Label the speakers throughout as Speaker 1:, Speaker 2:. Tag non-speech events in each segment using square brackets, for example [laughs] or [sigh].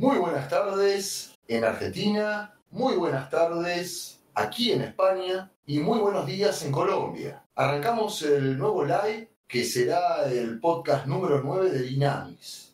Speaker 1: Muy buenas tardes en Argentina, muy buenas tardes aquí en España y muy buenos días en Colombia. Arrancamos el nuevo live que será el podcast número 9 de Dynamics.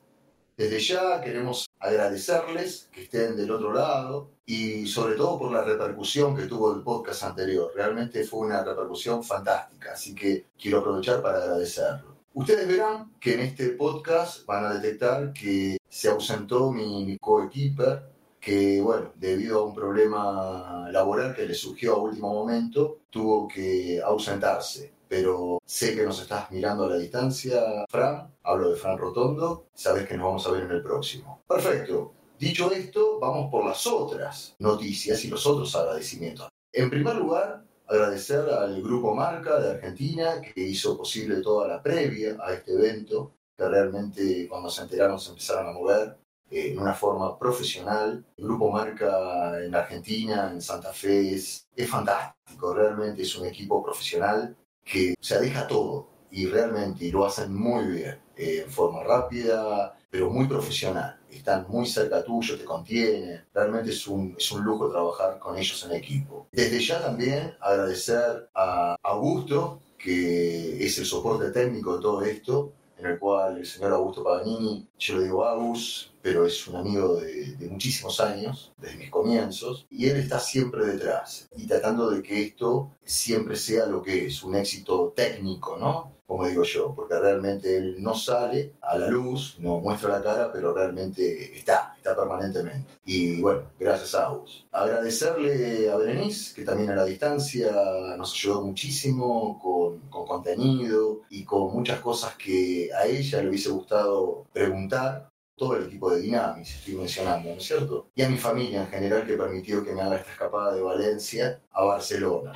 Speaker 1: Desde ya queremos agradecerles que estén del otro lado y sobre todo por la repercusión que tuvo el podcast anterior. Realmente fue una repercusión fantástica, así que quiero aprovechar para agradecerlo. Ustedes verán que en este podcast van a detectar que se ausentó mi, coequiper, que, bueno, debido a un problema laboral que le surgió a último momento, tuvo que ausentarse. Pero sé que nos estás mirando a la distancia, Fran. Hablo de Fran Rotondo. Sabes que nos vamos a ver en el próximo. Perfecto. Dicho esto, vamos por las otras noticias y los otros agradecimientos. En primer lugar, agradecer al Grupo Marca de Argentina que hizo posible toda la previa a este evento, que realmente cuando se enteraron se empezaron a mover eh, en una forma profesional. El Grupo Marca en Argentina, en Santa Fe, es, es fantástico, realmente es un equipo profesional que se deja todo y realmente lo hacen muy bien, eh, en forma rápida, pero muy profesional. Están muy cerca tuyo, te contienen. Realmente es un, es un lujo trabajar con ellos en equipo. Desde ya también agradecer a Augusto, que es el soporte técnico de todo esto, en el cual el señor Augusto Paganini, yo le digo Agus, pero es un amigo de, de, muchísimos años, desde mis comienzos, y él está siempre detrás y tratando de que esto siempre sea lo que es, un éxito técnico, ¿no? Como digo yo, porque realmente él no sale a la luz, no muestra la cara, pero realmente está, está permanentemente. Y bueno, gracias a vos. Agradecerle a Berenice, que también a la distancia nos ayudó muchísimo con, con contenido y con muchas cosas que a ella le hubiese gustado preguntar todo el equipo de Dynamis, estoy mencionando, ¿no es cierto? Y a mi familia en general que permitió que me haga esta escapada de Valencia a Barcelona.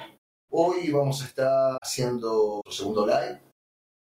Speaker 1: Hoy vamos a estar haciendo otro segundo live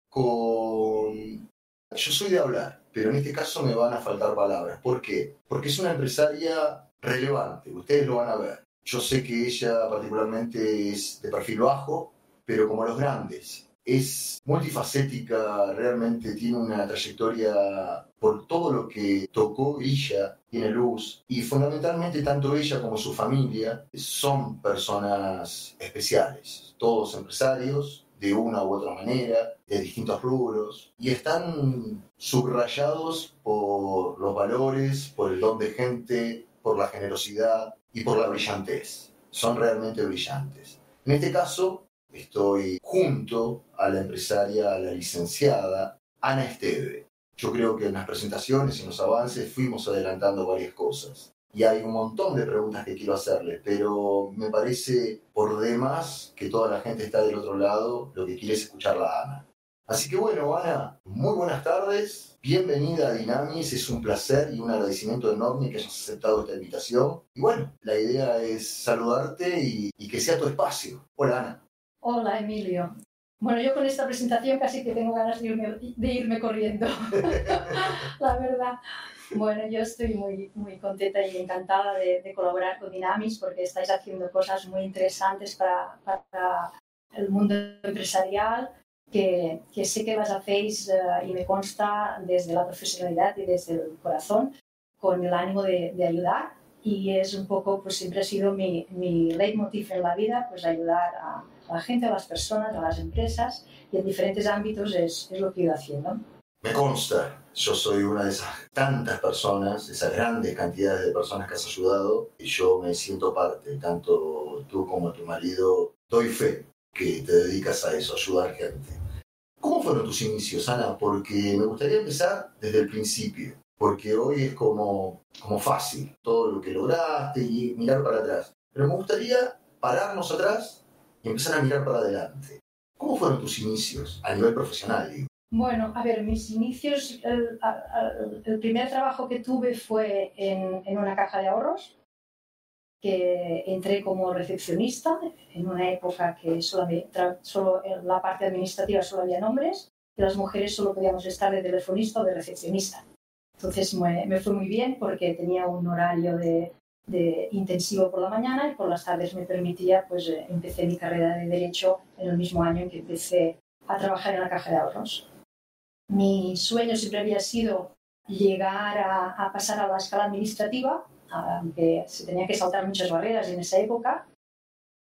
Speaker 1: con... Yo soy de hablar, pero en este caso me van a faltar palabras. ¿Por qué? Porque es una empresaria relevante, ustedes lo van a ver. Yo sé que ella particularmente es de perfil bajo, pero como los grandes. Es multifacética, realmente tiene una trayectoria por todo lo que tocó ella, tiene luz. Y fundamentalmente tanto ella como su familia son personas especiales, todos empresarios, de una u otra manera, de distintos rubros, y están subrayados por los valores, por el don de gente, por la generosidad y por la brillantez. Son realmente brillantes. En este caso, estoy junto a la empresaria, a la licenciada Ana Esteve. Yo creo que en las presentaciones y en los avances fuimos adelantando varias cosas y hay un montón de preguntas que quiero hacerle, pero me parece por demás que toda la gente está del otro lado, lo que quiere es escucharla a Ana. Así que bueno, Ana, muy buenas tardes, bienvenida a Dynamis, es un placer y un agradecimiento enorme que hayas aceptado esta invitación. Y bueno, la idea es saludarte y, que sea tu espacio. Hola, Ana.
Speaker 2: Hola, Emilio. Bueno, yo con esta presentación casi que tengo ganas de irme corriendo, [laughs] la verdad. Bueno, yo estoy muy, muy contenta y encantada de, colaborar con Dynamis porque estáis haciendo cosas muy interesantes para, para el mundo empresarial que, que, sé que las hacéis eh, y me consta desde la profesionalidad y desde el corazón con el ánimo de, de ayudar y es un poco, pues siempre ha sido mi, mi leitmotiv en la vida, pues ayudar a, a, la gente, a las personas, a las empresas y en diferentes ámbitos es, es lo que he ido haciendo.
Speaker 1: Me consta, yo soy una de esas tantas personas, esas grandes cantidades de personas que has ayudado, y yo me siento parte, tanto tú como tu marido, doy fe que te dedicas a eso, ayudar gente. ¿Cómo fueron tus inicios, Ana? Porque me gustaría empezar desde el principio, porque hoy es como, como fácil todo lo que lograste y mirar para atrás. Pero me gustaría pararnos atrás y empezar a mirar para adelante. ¿Cómo fueron tus inicios a nivel profesional? Digo?
Speaker 2: Bueno, a ver, mis inicios, el, el primer trabajo que tuve fue en, en, una caja de ahorros, que entré como recepcionista en una época que solo, solo en la parte administrativa solo había hombres, y las mujeres solo podíamos estar de telefonista o de recepcionista. Entonces me, me fue muy bien porque tenía un horario de, de, intensivo por la mañana y por las tardes me permitía, pues eh, empecé mi carrera de Derecho en el mismo año en que empecé a trabajar en la caja de ahorros. Mi sueño siempre había sido llegar a, pasar a la escala administrativa, aunque se tenía que saltar muchas barreras en esa época.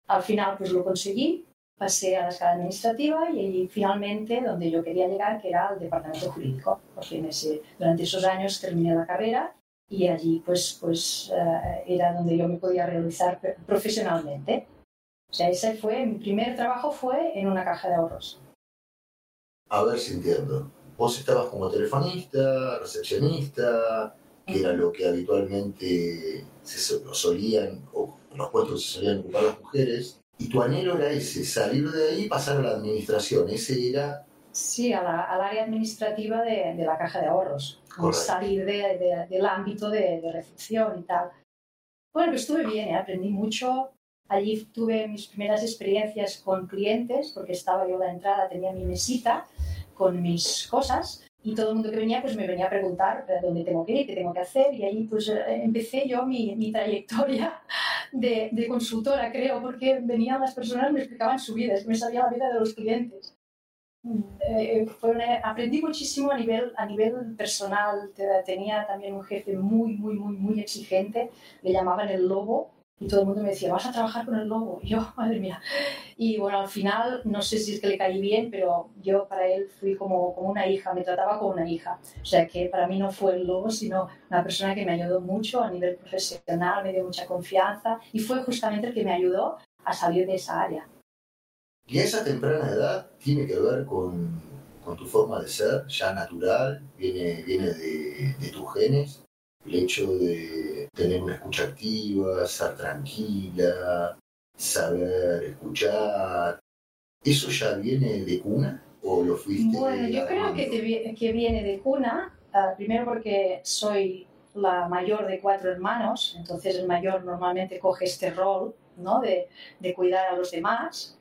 Speaker 2: Al final pues lo conseguí, pasé a la escala administrativa y finalmente donde yo quería llegar, que era al departamento jurídico, porque en ese, durante esos años terminé la carrera y allí pues, pues eh, era donde yo me podía realizar profesionalmente. O sea, ese fue, mi primer trabajo fue en una caja de ahorros.
Speaker 1: A ver si entiendo. Vos estabas como telefonista, recepcionista, que era lo que habitualmente se solían, o los puestos se solían ocupar las mujeres, y tu anhelo era ese, salir de ahí y pasar a la administración. Ese era...
Speaker 2: Sí, al área administrativa de, de, la caja de ahorros. Salir de, del ámbito de, recepción y tal. Bueno, pues estuve bien, ¿eh? aprendí mucho. Allí tuve mis primeras experiencias con clientes, porque estaba yo a la entrada, tenía mi mesita con mis cosas y todo el mundo que venía pues me venía a preguntar dónde tengo que ir, qué tengo que hacer y ahí pues eh, empecé yo mi, mi trayectoria de, de, consultora, creo, porque venían las personas, me explicaban su vida, es que me sabía la vida de los clientes. Eh, aprendí muchísimo a nivel, a nivel personal, tenía también un jefe muy, muy, muy, muy exigente, le llamaban el lobo, y todo el mundo me decía, vas a trabajar con el lobo. Y yo, [laughs] madre mía. Y bueno, al final, no sé si es que le caí bien, pero yo para él fui como, como una hija, me trataba como una hija. O sea que para mí no fue el lobo, sino una persona que me ayudó mucho a nivel profesional, me dio mucha confianza y fue justamente el que me ayudó a salir de esa área.
Speaker 1: Y esa temprana edad tiene que ver con, con tu forma de ser, ya natural, viene, viene de, de tus genes el hecho de tener una escucha activa, ser tranquila, saber escuchar, ¿eso ya viene de cuna o lo fuiste?
Speaker 2: Bueno, yo creo que, que, viene de cuna, ah, primero porque soy la mayor de cuatro hermanos, entonces el mayor normalmente coge este rol ¿no? de, de cuidar a los demás.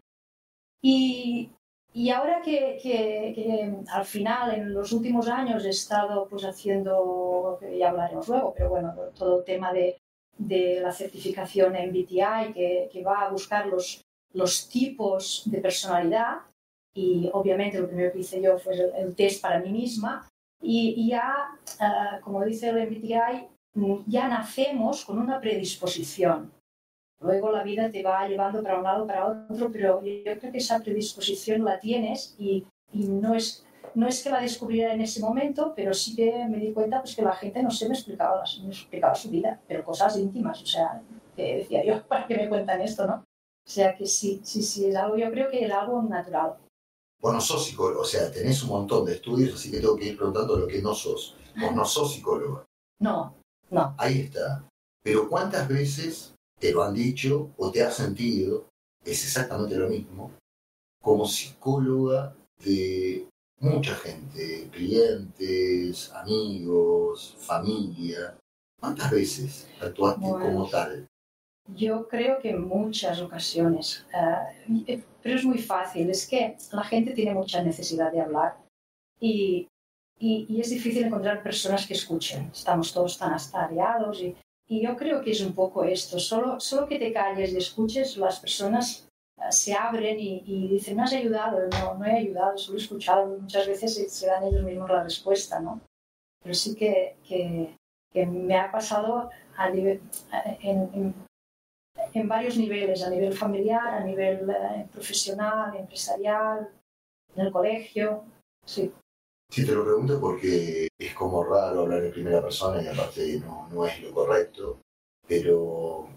Speaker 2: Y, y ahora que, que, al final, en los últimos años, he estado pues haciendo, ya hablaremos luego, pero bueno, todo el tema de, de la certificación MBTI, que, que va a buscar los, los tipos de personalidad, y obviamente lo primero que hice yo fue el, test para mí misma, y, ya, ah, como dice el MBTI, ya nacemos con una predisposición Luego la vida te va llevando para un lado, para otro, pero yo creo que esa predisposición la tienes y, y no, es, no es que la descubriera en ese momento, pero sí que me di cuenta pues, que la gente no se me explicaba, me explicaba su vida, pero cosas íntimas, o sea, que decía yo, [laughs] ¿para qué me cuentan esto, no? O sea que sí, sí, sí, es algo, yo creo que es algo natural.
Speaker 1: Vos sos psicólogo, o sea, tenés un montón de estudios, así que tengo que ir preguntando lo que no sos. Vos no sos psicólogo.
Speaker 2: No, no.
Speaker 1: Ahí está. Pero ¿cuántas veces te lo han dicho o te has sentido, es exactamente lo mismo, como psicóloga de mucha gente, clientes, amigos, familia. ¿Cuántas veces actuaste como tal?
Speaker 2: Yo creo que en muchas ocasiones, eh, pero es muy fácil, es que la gente tiene mucha necesidad de hablar y, y, y es difícil encontrar personas que escuchen. Estamos todos tan astariados y y yo creo que es un poco esto, solo, solo que te calles y escuches, las personas eh, se abren y, dicen, me has ayudado, no, no he ayudado, solo he escuchado, muchas veces se dan ellos mismos la respuesta, ¿no? Pero sí que, que, me ha pasado a nivel, eh, en, en, varios niveles, a nivel familiar, a nivel eh, profesional, empresarial, en el colegio, sí.
Speaker 1: Sí, te lo pregunto porque es como raro hablar en primera persona y aparte no, no es lo correcto, pero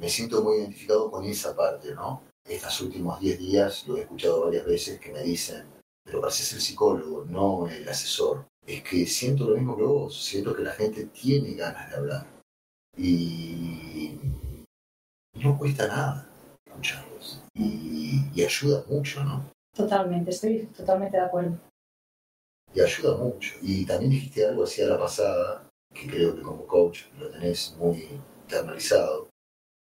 Speaker 1: me siento muy identificado con esa parte, ¿no? Estos últimos 10 días lo he escuchado varias veces que me dicen, pero pareces el psicólogo, no el asesor. Es que siento lo mismo que vos, siento que la gente tiene ganas de hablar y no cuesta nada escucharlos y, y ayuda mucho, ¿no?
Speaker 2: Totalmente, estoy totalmente de acuerdo
Speaker 1: y ayuda mucho. Y también dijiste algo así a la pasada, que creo que como coach lo tenés muy internalizado,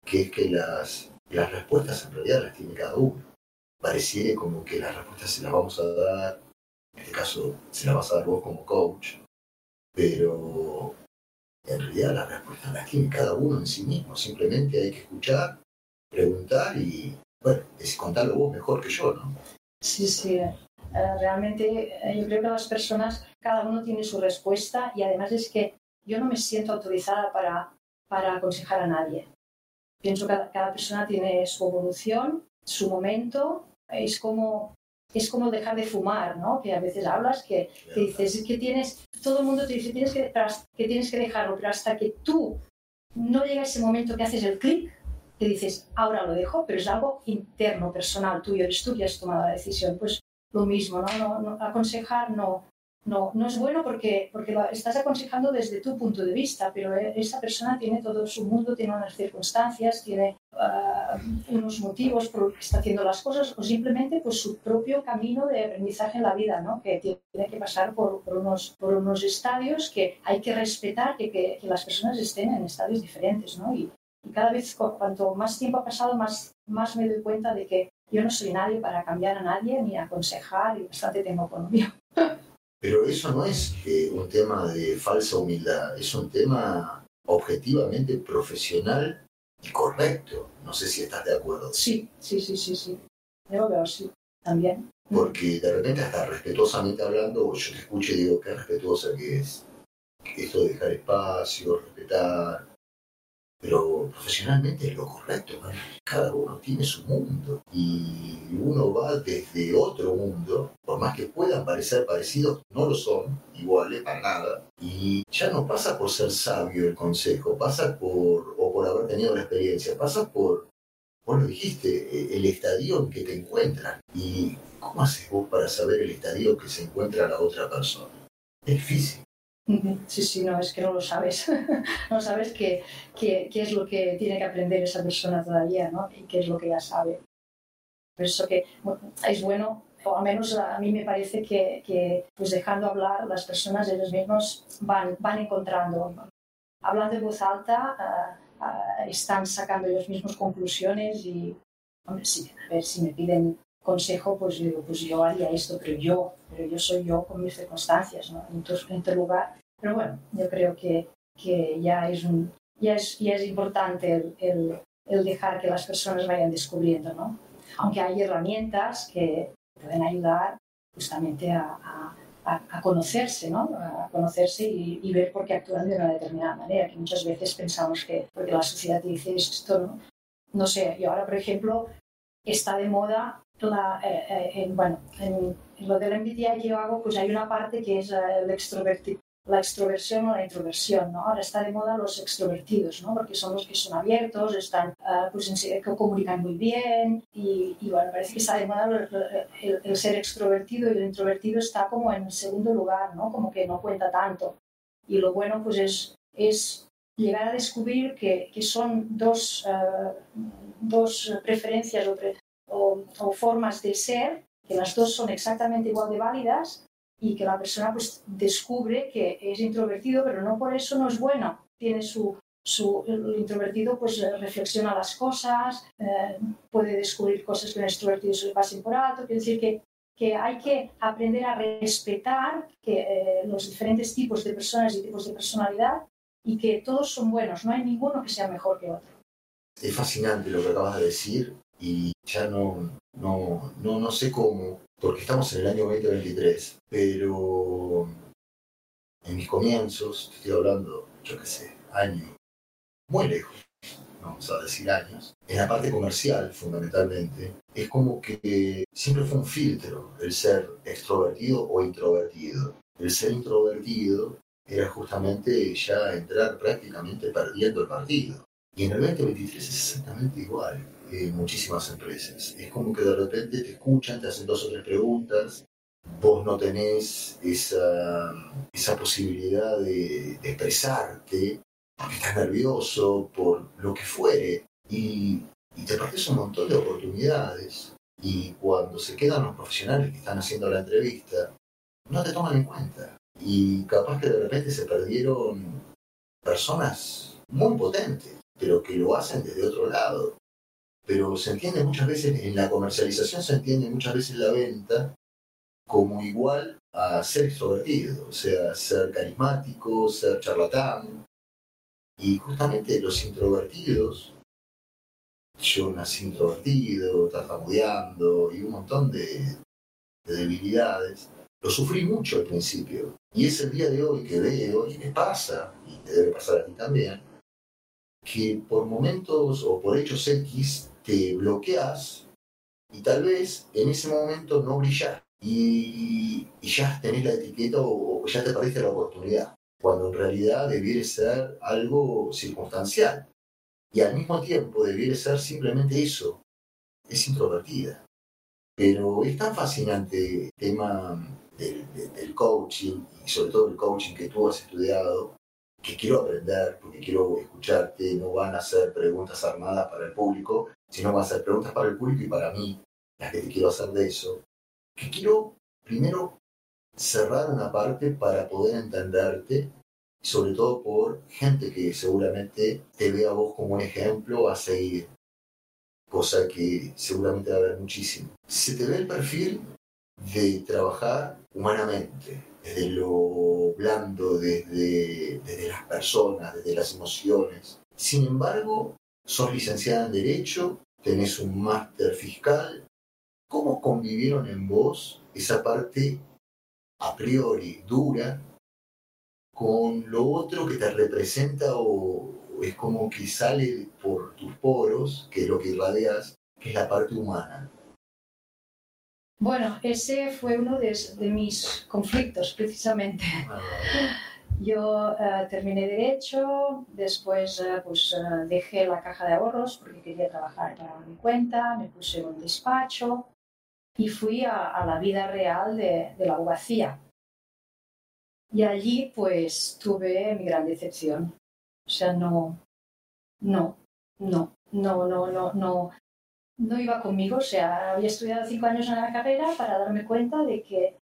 Speaker 1: que es que las, las respuestas en realidad las tiene cada uno. Pareciera como que las respuestas se las vamos a dar, en este caso se las vas a dar vos como coach, pero en realidad las respuestas las tiene cada uno en sí mismo. Simplemente hay que escuchar, preguntar y, bueno, es contarlo vos mejor que yo, ¿no?
Speaker 2: Sí, sí. Eh, realmente eh, yo creo que las personas, cada uno tiene su respuesta y además es que yo no me siento autorizada para, para aconsejar a nadie. Pienso que cada, persona tiene su evolución, su momento, es como es como dejar de fumar, ¿no? Que a veces hablas que te dices que tienes, todo el mundo te dice tienes que, que tienes que dejarlo, pero hasta que tú no llega ese momento que haces el clic, que dices, ahora lo dejo, pero es algo interno, personal, tuyo, eres tú que has tomado la decisión. Pues lo mismo, ¿no? no, aconsejar no, no, no es bueno porque, porque estás aconsejando desde tu punto de vista, pero e, esa persona tiene todo su mundo, tiene unas circunstancias, tiene ah, unos motivos por los que está haciendo las cosas o simplemente pues, su propio camino de aprendizaje en la vida, ¿no? que tiene que pasar por, por, unos, por unos estadios que hay que respetar, que, que, las personas estén en estadios diferentes. ¿no? Y, y cada vez, cuanto más tiempo ha pasado, más, más me doy cuenta de que yo no soy nadie para cambiar a nadie ni aconsejar y bastante tengo economía. [laughs]
Speaker 1: Pero eso no es eh, un tema de falsa humildad, es un tema objetivamente profesional y correcto. No sé si estás de acuerdo.
Speaker 2: Sí, sí, sí, sí, sí. Yo veo sí, también.
Speaker 1: Porque de repente hasta respetuosamente hablando, yo te escucho y digo, qué respetuosa que es. Esto de dejar espacio, respetar, es lo correcto. Cada uno tiene su mundo y uno va desde otro mundo, por más que puedan parecer parecidos, no lo son iguales para nada. Y ya no pasa por ser sabio el consejo, pasa por, o por haber tenido la experiencia, pasa por, vos lo dijiste, el estadio en que te encuentran. ¿Y cómo haces vos para saber el estadio que se encuentra la otra persona? Es difícil.
Speaker 2: Sí, sí, no, es que no lo sabes. [laughs] no sabes qué, qué, qué, es lo que tiene que aprender esa persona todavía, ¿no? Y qué es lo que ya sabe. Por eso que es bueno, o al menos a mí me parece que, que pues dejando hablar, las personas ellos mismos van, van encontrando. Hablando en voz alta, uh, uh, están sacando ellos mismos conclusiones y, hombre, sí, a ver si me piden consejo, pues yo pues yo haría esto, pero yo, pero yo soy yo con mis circunstancias, ¿no? Entonces, en tu lugar. Pero bueno, yo creo que, que ya, es un, ya, es, ya es importante el, el, el, dejar que las personas vayan descubriendo, ¿no? Aunque hay herramientas que pueden ayudar justamente a, a, a conocerse, ¿no? A conocerse y, y, ver por qué actúan de una determinada manera, que muchas veces pensamos que porque la sociedad te dice esto, ¿no? No sé, y ahora, por ejemplo, está de moda la, eh, eh, en, bueno, en, lo del MBTI que yo hago, pues hay una parte que es eh, el extrovertido la extroversión o la introversión, ¿no? Ahora está de moda los extrovertidos, ¿no? Porque son los que son abiertos, están, uh, pues que comunican muy bien y, y, bueno, parece que está de moda el, el, ser extrovertido y el introvertido está como en segundo lugar, ¿no? Como que no cuenta tanto. Y lo bueno, pues es, es llegar a descubrir que, que son dos, uh, dos preferencias o, pre o, formas de ser, que las dos son exactamente igual de válidas y que la persona pues descubre que es introvertido, pero no por eso no es bueno. Tiene su, su el introvertido pues reflexiona las cosas, eh, puede descubrir cosas que un extrovertido se le pasen por alto. Quiere decir que, que hay que aprender a respetar que, eh, los diferentes tipos de personas y tipos de personalidad y que todos son buenos, no hay ninguno que sea mejor que otro.
Speaker 1: Es fascinante lo que acabas de decir y ya no, no, no, no sé cómo, porque estamos en el año 2023, pero en mis comienzos, estoy hablando, yo qué sé, años muy lejos, vamos a decir años, en la parte comercial fundamentalmente, es como que siempre fue un filtro el ser extrovertido o introvertido. El ser introvertido era justamente ya entrar prácticamente perdiendo el partido. Y en el 2023 es exactamente igual muchísimas empresas. Es como que de repente te escuchan, te hacen dos o tres preguntas, vos no tenés esa, esa posibilidad de, expresarte porque estás nervioso, por lo que fuere, y, te partes un montón de oportunidades. Y cuando se quedan los profesionales que están haciendo la entrevista, no te toman en cuenta. Y capaz que de repente se perdieron personas muy potentes, pero que lo hacen desde otro lado pero se entiende muchas veces, en la comercialización se entiende muchas veces la venta como igual a ser extrovertido, o sea, ser carismático, ser charlatán. Y justamente los introvertidos, yo nací introvertido, tartamudeando y un montón de, de debilidades, lo sufrí mucho al principio. Y es el día de hoy que veo, y me pasa, y te debe pasar a ti también, que por momentos o por hechos X te bloqueas y tal vez en ese momento no brillas y, ya tenés la etiqueta o, ya te perdiste la oportunidad, cuando en realidad debiera ser algo circunstancial. Y al mismo tiempo debiera ser simplemente eso, es introvertida. Pero es tan fascinante el tema del, del, coaching y sobre todo el coaching que tú has estudiado, que quiero aprender, porque quiero escucharte, no van a ser preguntas armadas para el público, sino van a ser preguntas para el público y para mí, las que te quiero hacer de eso, que quiero primero cerrar una parte para poder entenderte, sobre todo por gente que seguramente te ve a vos como un ejemplo a seguir, cosa que seguramente va a haber muchísimo. Se te ve el perfil de trabajar humanamente, desde lo blando, desde, desde las personas, desde las emociones. Sin embargo, sos licenciada en Derecho, tenés un máster fiscal. ¿Cómo convivieron en vos esa parte a priori dura con lo otro que te representa o es como que sale por tus poros, que es lo que irradias, que es la parte humana?
Speaker 2: Bueno, ese fue uno de, mis conflictos, precisamente. Ah, Yo eh, terminé Derecho, después eh, pues, eh, dejé la caja de ahorros porque quería trabajar para mi cuenta, me puse un despacho y fui a, la vida real de, de, la abogacía. Y allí pues tuve mi gran decepción. O sea, no, no, no, no, no, no, no, no iba conmigo. O sea, había estudiado cinco años en la carrera para darme cuenta de que,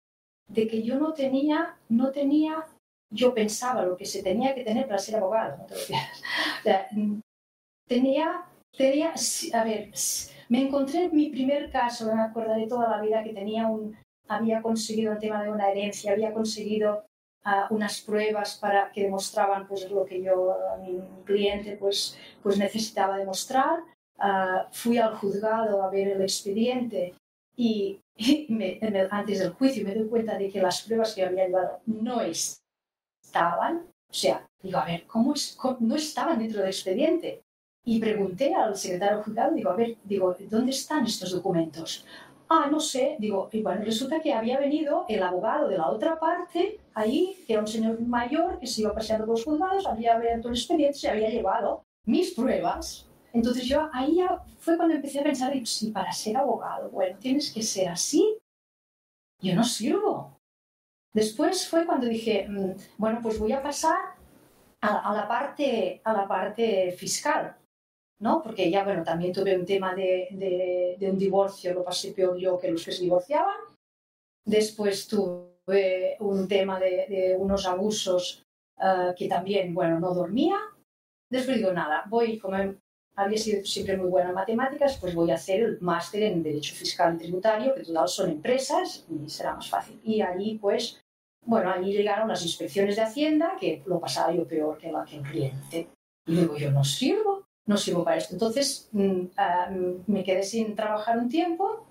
Speaker 2: de que yo no tenía, no tenía, yo pensaba lo que se tenía que tener para ser abogado. ¿no? [laughs] Tenía, tenía, a ver, me encontré en mi primer caso, me de toda la vida, que tenía un, había conseguido el tema de una herencia, había conseguido uh, unas pruebas para que demostraban pues lo que yo, mi, mi cliente, pues, pues necesitaba demostrar Ah, fui al juzgado a ver el expediente y, [laughs] antes del juicio me doy cuenta de que las pruebas que había llevado no estaban. O sea, digo, a ver, ¿cómo, es, no estaban dentro del expediente? Y pregunté al secretario juzgado, digo, a ver, digo, ¿dónde están estos documentos? Ah, no sé, digo, y bueno, resulta que había venido el abogado de la otra parte ahí, que era un señor mayor que se iba paseando por los juzgados, había abierto el expediente, se había llevado mis pruebas entonces yo ahí ya fue cuando empecé a pensar, si para ser abogado, bueno, tienes que ser así, yo no sirvo. Después fue cuando dije, mm, bueno, pues voy a pasar a, la, parte, a la parte fiscal, ¿no? Porque ya, bueno, también tuve un tema de, de, un divorcio, lo pasé peor yo que los que se divorciaban. Después tuve un tema de, unos abusos eh, que también, bueno, no dormía. Después digo, nada, voy, como había sido siempre muy buena en matemáticas, pues voy a hacer el máster en Derecho Fiscal y Tributario, que total son empresas y será más fácil. Y allí, pues, bueno, allí llegaron las inspecciones de Hacienda, que lo pasaba yo peor que, la, que el cliente. Y digo, yo no sirvo, no sirvo para esto. Entonces, ah, me quedé sin trabajar un tiempo,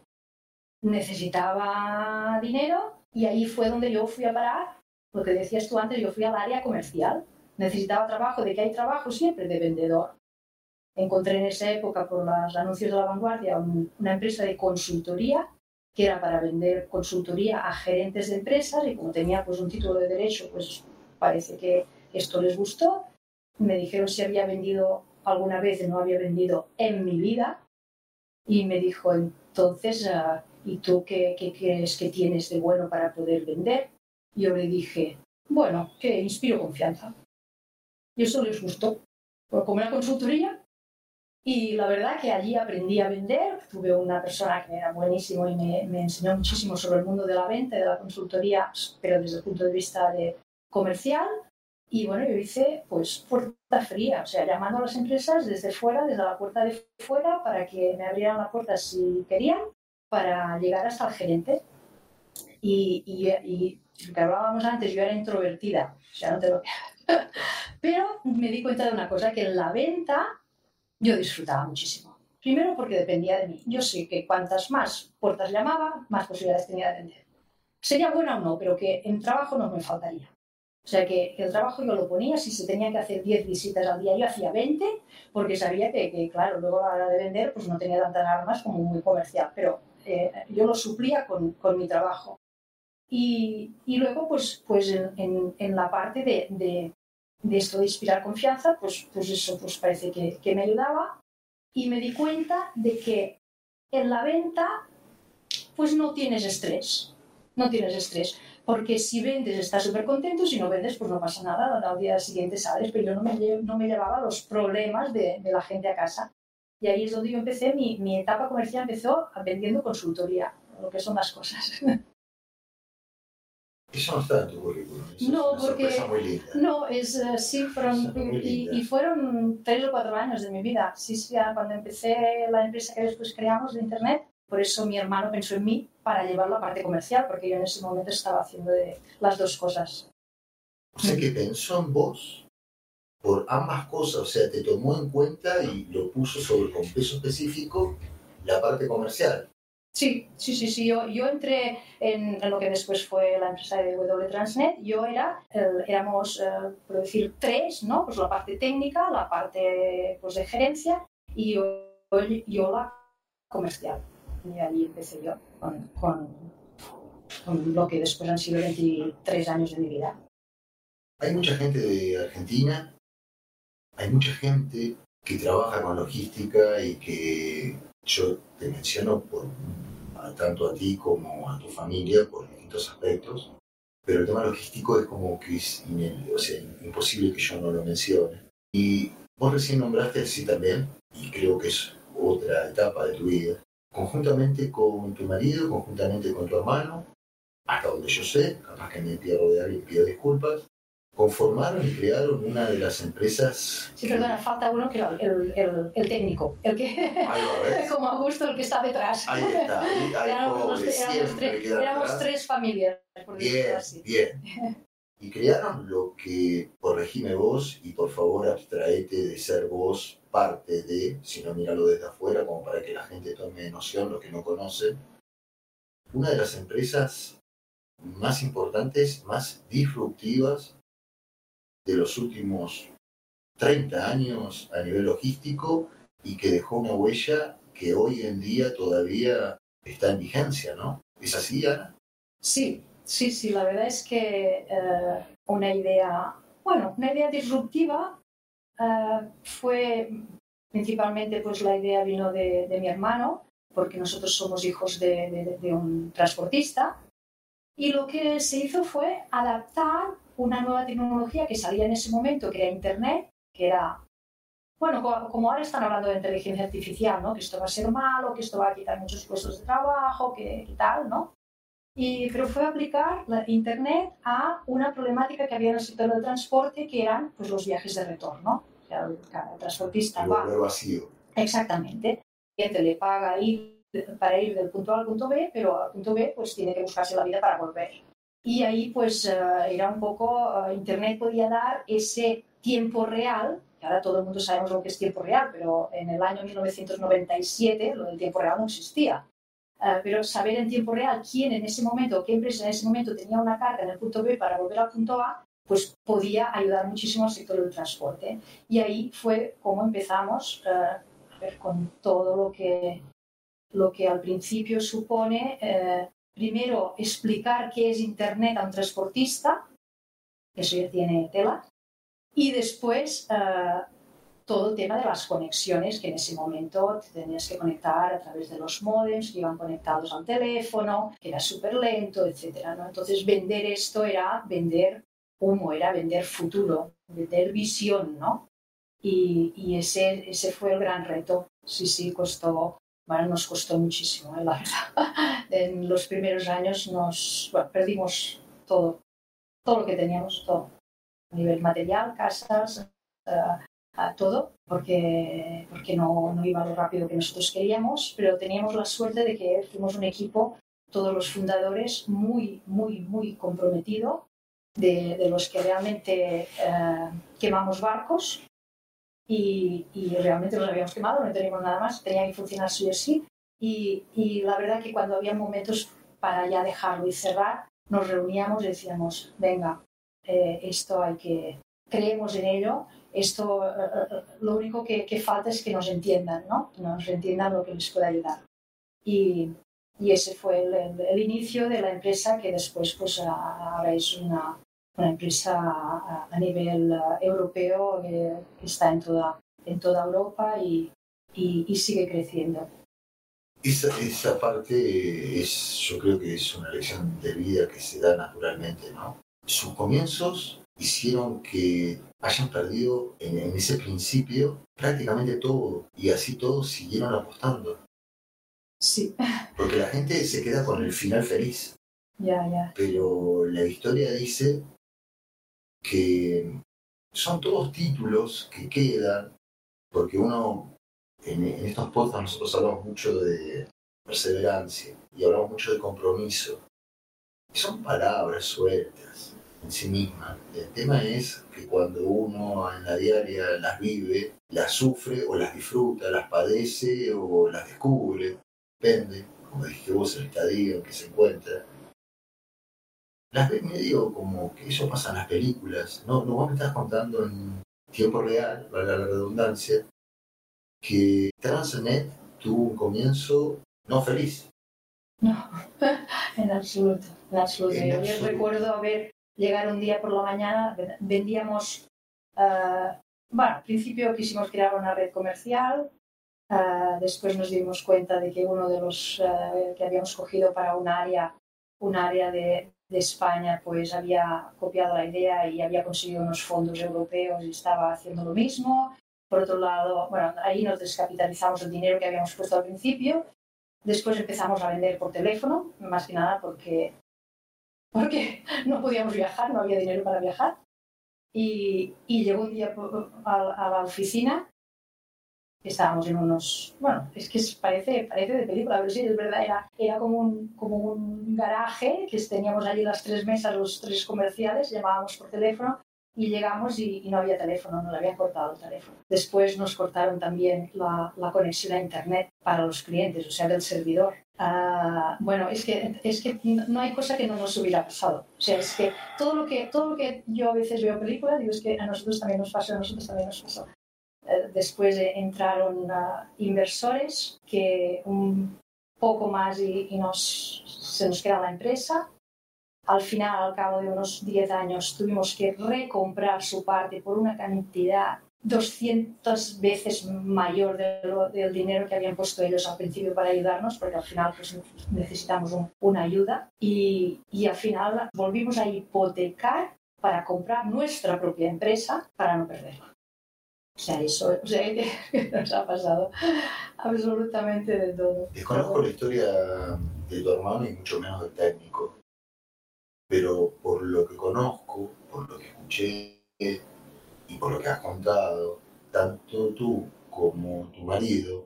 Speaker 2: necesitaba dinero y ahí fue donde yo fui a parar, lo que decías tú antes, yo fui al área comercial. Necesitaba trabajo, de que hay trabajo siempre de vendedor encontré en esa época por los anuncios de la vanguardia una empresa de consultoría que era para vender consultoría a gerentes de empresas y como tenía pues un título de derecho pues parece que esto les gustó. Me dijeron si había vendido alguna vez no había vendido en mi vida. Y me dijo entonces ah, ¿y tú qué, qué crees que tienes de bueno para poder vender? yo le dije bueno que inspiro confianza. Y eso les gustó. Pues como era consultoría y la verdad que allí aprendí a vender. Tuve una persona que era buenísimo y me, me, enseñó muchísimo sobre el mundo de la venta de la consultoría, pero desde el punto de vista de comercial. Y bueno, yo hice pues puerta fría, o sea, llamando a las empresas desde fuera, desde la puerta de fuera, para que me abrieran la puerta si querían, para llegar hasta el gerente. Y, y, y lo que hablábamos antes, yo era introvertida, o sea, no te lo... [laughs] Pero me di cuenta de una cosa, que en la venta yo disfrutaba muchísimo. Primero porque dependía de mí. Yo sé que cuantas más puertas llamaba, más posibilidades tenía de vender. Sería buena o no, pero que en trabajo no me faltaría. O sea que el trabajo yo lo ponía, si se tenía que hacer 10 visitas al día, yo hacía 20, porque sabía que, claro, luego a la hora de vender, pues no tenía tantas armas como muy comercial, pero eh, yo lo suplía con, con mi trabajo. Y, y, luego, pues, pues en, en, la parte de, de, de, esto de inspirar confianza, pues, pues eso pues parece que, que me ayudaba. Y me di cuenta de que en la venta, pues no tienes estrés. No tienes estrés porque si vendes estás súper contento, si no vendes pues no pasa nada, al día siguiente sales, pero yo no me, no me llevaba los problemas de, de, la gente a casa. Y ahí es donde yo empecé, mi, mi etapa comercial empezó vendiendo consultoría, lo que son las cosas. [laughs]
Speaker 1: Eso no está en tu currículum.
Speaker 2: no, porque no, es uh, sí, fueron, y, y, fueron tres o cuatro años de mi vida. Sí, sí, cuando empecé la empresa que después creamos de internet, por eso mi hermano pensó en mí para llevar la parte comercial, porque yo en ese momento estaba haciendo de las dos cosas.
Speaker 1: O sea que pensó en vos por ambas cosas, o sea, te tomó en cuenta y lo puso sobre con peso específico la parte comercial.
Speaker 2: Sí, sí, sí, sí. Yo, yo entré en, lo que después fue la empresa de W Transnet. Yo era, éramos, eh, por decir, tres, ¿no? Pues la parte técnica, la parte pues, de gerencia y yo, yo la comercial y ahí empecé yo con, con, con, lo que después han sido 23 años de mi vida.
Speaker 1: Hay mucha gente de Argentina, hay mucha gente que trabaja con logística y que yo te menciono por, tanto a ti como a tu familia por distintos aspectos, pero el tema logístico es como que es o sea, imposible que yo no lo mencione. Y vos recién nombraste así también, y creo que es otra etapa de tu vida, conjuntamente con tu marido, conjuntamente con tu hermano, hasta donde yo sé, capaz que me pierdo de alguien, pido disculpas, conformaron y crearon una de las empresas...
Speaker 2: Sí, perdona, falta uno que era el, el, el, técnico, el que, [laughs] como Augusto, el que está detrás.
Speaker 1: Ahí está, ahí, ahí [laughs]
Speaker 2: éramos, pobre, éramos, tres, éramos tres, familias, por
Speaker 1: bien,
Speaker 2: así.
Speaker 1: Bien, [laughs] y crearon lo que, corregime vos y por favor abstraete de ser vos parte de, si no míralo desde afuera, como para que la gente tome noción, lo que no conoce, una de las empresas más importantes, más disruptivas de los últimos 30 años a nivel logístico y que dejó una huella que hoy en día todavía está en vigencia, ¿no? ¿Es así, Ana?
Speaker 2: Sí, sí, sí, la verdad es que eh, una idea, bueno, una idea disruptiva Ah, fue principalmente pues la idea vino de, mi hermano, porque nosotros somos hijos de, un transportista, y lo que se hizo fue adaptar una nueva tecnología que salía en ese momento, que era Internet, que era, bueno, como ahora están hablando de inteligencia artificial, ¿no? que esto va a ser malo, que esto va a quitar muchos puestos de trabajo, que, que tal, ¿no? Y, pero fue aplicar la Internet a una problemática que había en el sector del transporte, que eran pues, los viajes de retorno. O sea, el, transportista
Speaker 1: va... vacío.
Speaker 2: Exactamente. El cliente le paga ir, para ir del punto A al punto B, pero al punto B pues tiene que buscarse la vida para volver. Y ahí pues eh, era un poco, uh, Internet podía dar ese tiempo real, que ahora todo el mundo sabemos lo que es tiempo real, pero en el año 1997 lo del tiempo real no existía. Ah, pero saber en tiempo real quién en ese momento, qué empresa en ese momento tenía una carga en el punto B para volver al punto A, pues podía ayudar muchísimo al sector del transporte. Y ahí fue como empezamos a ver, con todo lo que, lo que al principio supone, primero explicar qué es Internet a un transportista, eso ya tiene tela, y después ah, todo el tema de las conexiones que en ese momento tenías que conectar a través de los modems que iban conectados al teléfono, que era súper lento, etc. ¿no? Entonces vender esto era vender humo, era vender futuro, vender visión, ¿no? Y, y ese, ese fue el gran reto. Sí, sí, costó, bueno, nos costó muchísimo, ¿eh? la verdad. [laughs] En los primeros años nos bueno, perdimos todo, todo lo que teníamos, todo. A nivel material, casas, uh, a todo porque, porque no, no, iba lo rápido que nosotros queríamos, pero teníamos la suerte de que fuimos un equipo, todos los fundadores, muy, muy, muy comprometido, de, de los que realmente eh, quemamos barcos y, y, realmente nos habíamos quemado, no teníamos nada más, tenía que funcionar sí o sí. Y, y la verdad que cuando había momentos para ya dejarlo y cerrar, nos reuníamos y decíamos, venga, eh, esto hay que, creemos en ello, esto eh, eh, lo único que, que, falta es que nos entiendan, ¿no? Nos entiendan lo que les puede ayudar. Y, y ese fue el, el, inicio de la empresa que después pues ahora es una, una empresa a, a nivel uh, europeo que, que, está en toda, en toda Europa y, y, y sigue creciendo.
Speaker 1: Esa, esa, parte es, yo creo que es una lección de vida que se da naturalmente, ¿no? Sus comienzos hicieron que hayan perdido en, en ese principio prácticamente todo y así todos siguieron apostando.
Speaker 2: Sí. [laughs]
Speaker 1: Porque la gente se queda con el final feliz.
Speaker 2: Ya, ya.
Speaker 1: Pero la historia dice que son todos títulos que quedan, porque uno, en, estos podcasts nosotros hablamos mucho de perseverancia y hablamos mucho de compromiso. Son palabras sueltas en sí mismas. El tema es que cuando uno en la diaria las vive, las sufre o las disfruta, las padece o las descubre, depende, como dijiste vos, el estadio en que se encuentra, las ves medio como que eso pasa en las películas, ¿no? no vos me estás contando en tiempo real, valga la redundancia, que Transnet tuvo un comienzo no feliz.
Speaker 2: No, [laughs] en absoluto, en absoluto. En Yo absoluto. recuerdo haber llegar un día por la mañana, vendíamos, uh, bueno, al principio quisimos crear una red comercial, uh, después nos dimos cuenta de que uno de los uh, que habíamos cogido para un área, un área de, de España pues había copiado la idea y había conseguido unos fondos europeos y estaba haciendo lo mismo. Por otro lado, bueno, ahí nos descapitalizamos el dinero que habíamos puesto al principio. Después empezamos a vender por teléfono, más que nada porque, porque [laughs] no podíamos viajar, no había dinero para viajar. Y, y llegó un día a, a la oficina estábamos en unos, bueno, es que parece, parece de película, pero sí, es verdad, era, era como, un, como un garaje que teníamos allí las tres mesas, los tres comerciales, llamábamos por teléfono y llegamos y, y no había teléfono, no le habían cortado el teléfono. Después nos cortaron también la, la conexión a Internet para los clientes, o sea, del servidor. Uh, bueno, es que, es que no hay cosa que no nos hubiera pasado. O sea, es que todo lo que, todo lo que yo a veces veo películas, digo, es que a nosotros también nos pasó, a nosotros también nos pasó. Después entraron uh, inversores que un poco más y, y nos, se nos queda la empresa. Al final, al cabo de unos 10 años, tuvimos que recomprar su parte por una cantidad 200 veces mayor de lo, del dinero que habían puesto ellos al principio para ayudarnos, porque al final pues, necesitamos un, una ayuda. Y, y al final volvimos a hipotecar para comprar nuestra propia empresa para no perderla. O sea, eso o sea, que [laughs] nos ha pasado absolutamente de todo.
Speaker 1: Desconozco la historia de tu hermano y mucho menos del técnico, pero por lo que conozco, por lo que escuché y por lo que has contado, tanto tú como tu marido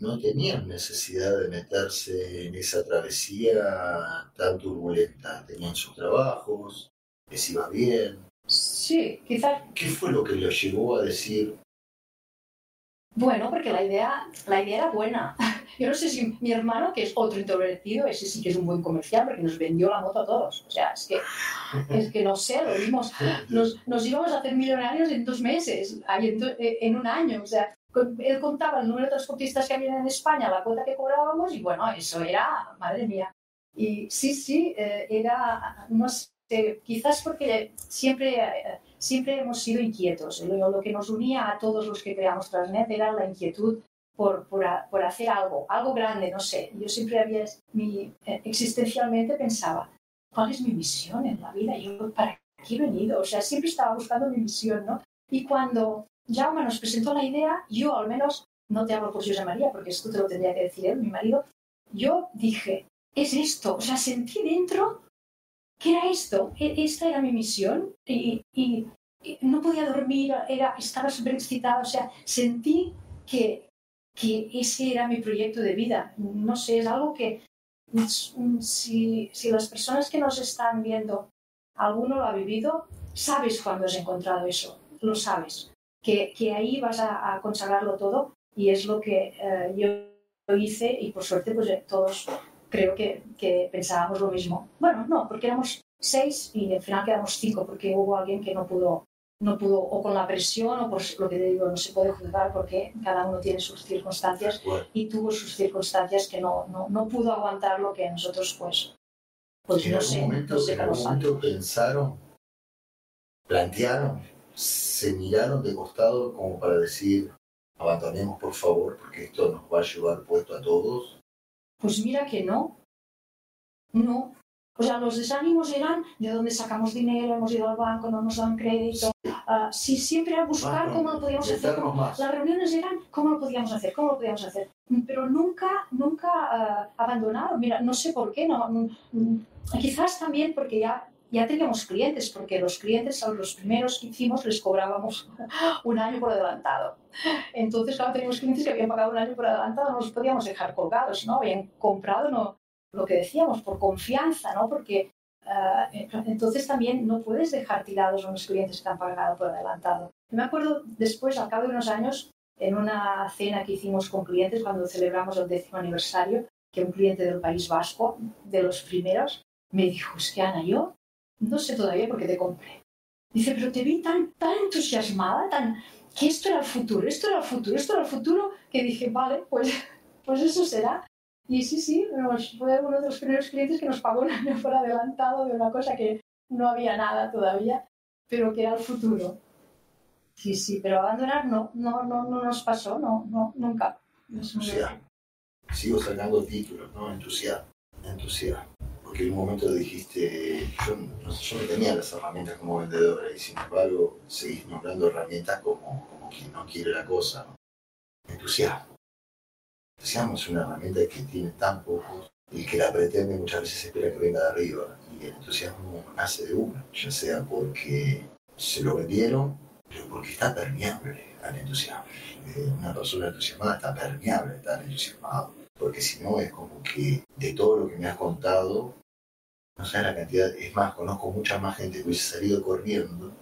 Speaker 1: no tenían necesidad de meterse en esa travesía tan turbulenta. Tenían sus trabajos, les iba bien,
Speaker 2: Sí, quizás.
Speaker 1: ¿Qué fue lo que lo llevó a decir?
Speaker 2: Bueno, porque la idea, la idea era buena. [laughs] Yo no sé si mi hermano, que es otro introvertido, ese sí que es un buen comercial porque nos vendió la moto a todos. O sea, es que, [laughs] es que no sé, lo vimos. Nos, nos íbamos a hacer millonarios en dos meses, en un año. O sea, él contaba el número de transportistas que había en España, la cuota que cobrábamos y bueno, eso era, madre mía. Y sí, sí, eh, era, no sé, quizás porque siempre, siempre hemos sido inquietos. Lo, lo, que nos unía a todos los que creamos Transnet era la inquietud por, por, por hacer algo, algo grande, no sé. Yo siempre había, mi, eh, existencialmente pensaba, ¿cuál es mi misión en la vida? Yo, ¿para qué he venido? O sea, siempre estaba buscando mi misión, ¿no? Y cuando Jaume nos presentó la idea, yo al menos, no te hablo por José María, porque esto te lo tendría que decir él, mi marido, yo dije, es esto, o sea, sentí dentro ¿qué era esto? E, esta era mi misión y, y, y no podía dormir, era, estaba súper excitada, o sea, sentí que, que ese era mi proyecto de vida. No sé, es algo que si, si las personas que nos están viendo, alguno lo ha vivido, sabes cuándo has encontrado eso, lo sabes. que, que ahí vas a, a, consagrarlo todo y es lo que eh, yo hice y por suerte pues todos creo que, que, pensábamos lo mismo. Bueno, no, porque éramos seis y al final quedamos cinco porque hubo alguien que no pudo, no pudo o con la presión o por lo que te digo, no se puede juzgar porque cada uno tiene sus circunstancias y tuvo sus circunstancias que no, no, no pudo aguantar lo que nosotros pues, pues
Speaker 1: en
Speaker 2: no
Speaker 1: algún
Speaker 2: sé,
Speaker 1: momento,
Speaker 2: no sé
Speaker 1: en algún momento pensaron, plantearon, se miraron de costado como para decir, abandonemos por favor, porque esto nos va a llevar puesto a todos.
Speaker 2: Pues mira que no. No. O sea, los desánimos eran de dónde sacamos dinero, hemos ido al banco, no nos dan crédito. Sí, siempre era buscar
Speaker 1: Bueno,
Speaker 2: cómo lo podíamos hacer.
Speaker 1: más.
Speaker 2: Las reuniones eran cómo lo podíamos hacer, cómo lo podíamos hacer. Pero nunca, nunca ah, abandonaron. Mira, no sé por qué. No, Mm, mm, quizás también porque ya, ya teníamos clientes, porque los clientes a los primeros que hicimos les cobrábamos [laughs] un año por adelantado. Entonces, claro, teníamos clientes que habían pagado un año por adelantado, no los podíamos dejar colgados, ¿no? Habían comprado no, lo que decíamos, por confianza, ¿no? Porque ah, entonces también no puedes dejar tirados a unos clientes que han pagado por adelantado. Me acuerdo después, al cabo de unos años, en una cena que hicimos con clientes cuando celebramos el décimo aniversario, que un cliente del País Vasco, de los primeros, me dijo, es que Ana, yo no sé todavía por qué te compré. Dice, pero te vi tan, tan entusiasmada, tan, que esto era el futuro, esto era el futuro, esto era el futuro, que dije, vale, pues, pues eso será. Y sí, sí, fue uno de los primeros clientes que nos pagó un año por adelantado de una cosa que no había nada todavía, pero que era el futuro. Sí, sí, pero abandonar no, no, no, no nos pasó, no, no, nunca.
Speaker 1: Entusiasmo. Sigo sacando títulos, ¿no? Entusiasmo, entusiasmo. Porque en un momento dijiste, yo no, yo no tenía las herramientas como vendedora y sin embargo seguís nombrando herramientas como, como quien no quiere la cosa. Entusiasmo. Entusiasmo es una herramienta que tiene tan pocos y que la pretende muchas veces espera que venga de arriba. Y el entusiasmo nace de uno, ya sea porque se lo vendieron, pero porque está permeable al entusiasmo. Eh, una persona entusiasmada está permeable, está entusiasmado. Porque si no, es como que de todo lo que me has contado, no sabes la cantidad. Es más, conozco mucha más gente que hubiese salido corriendo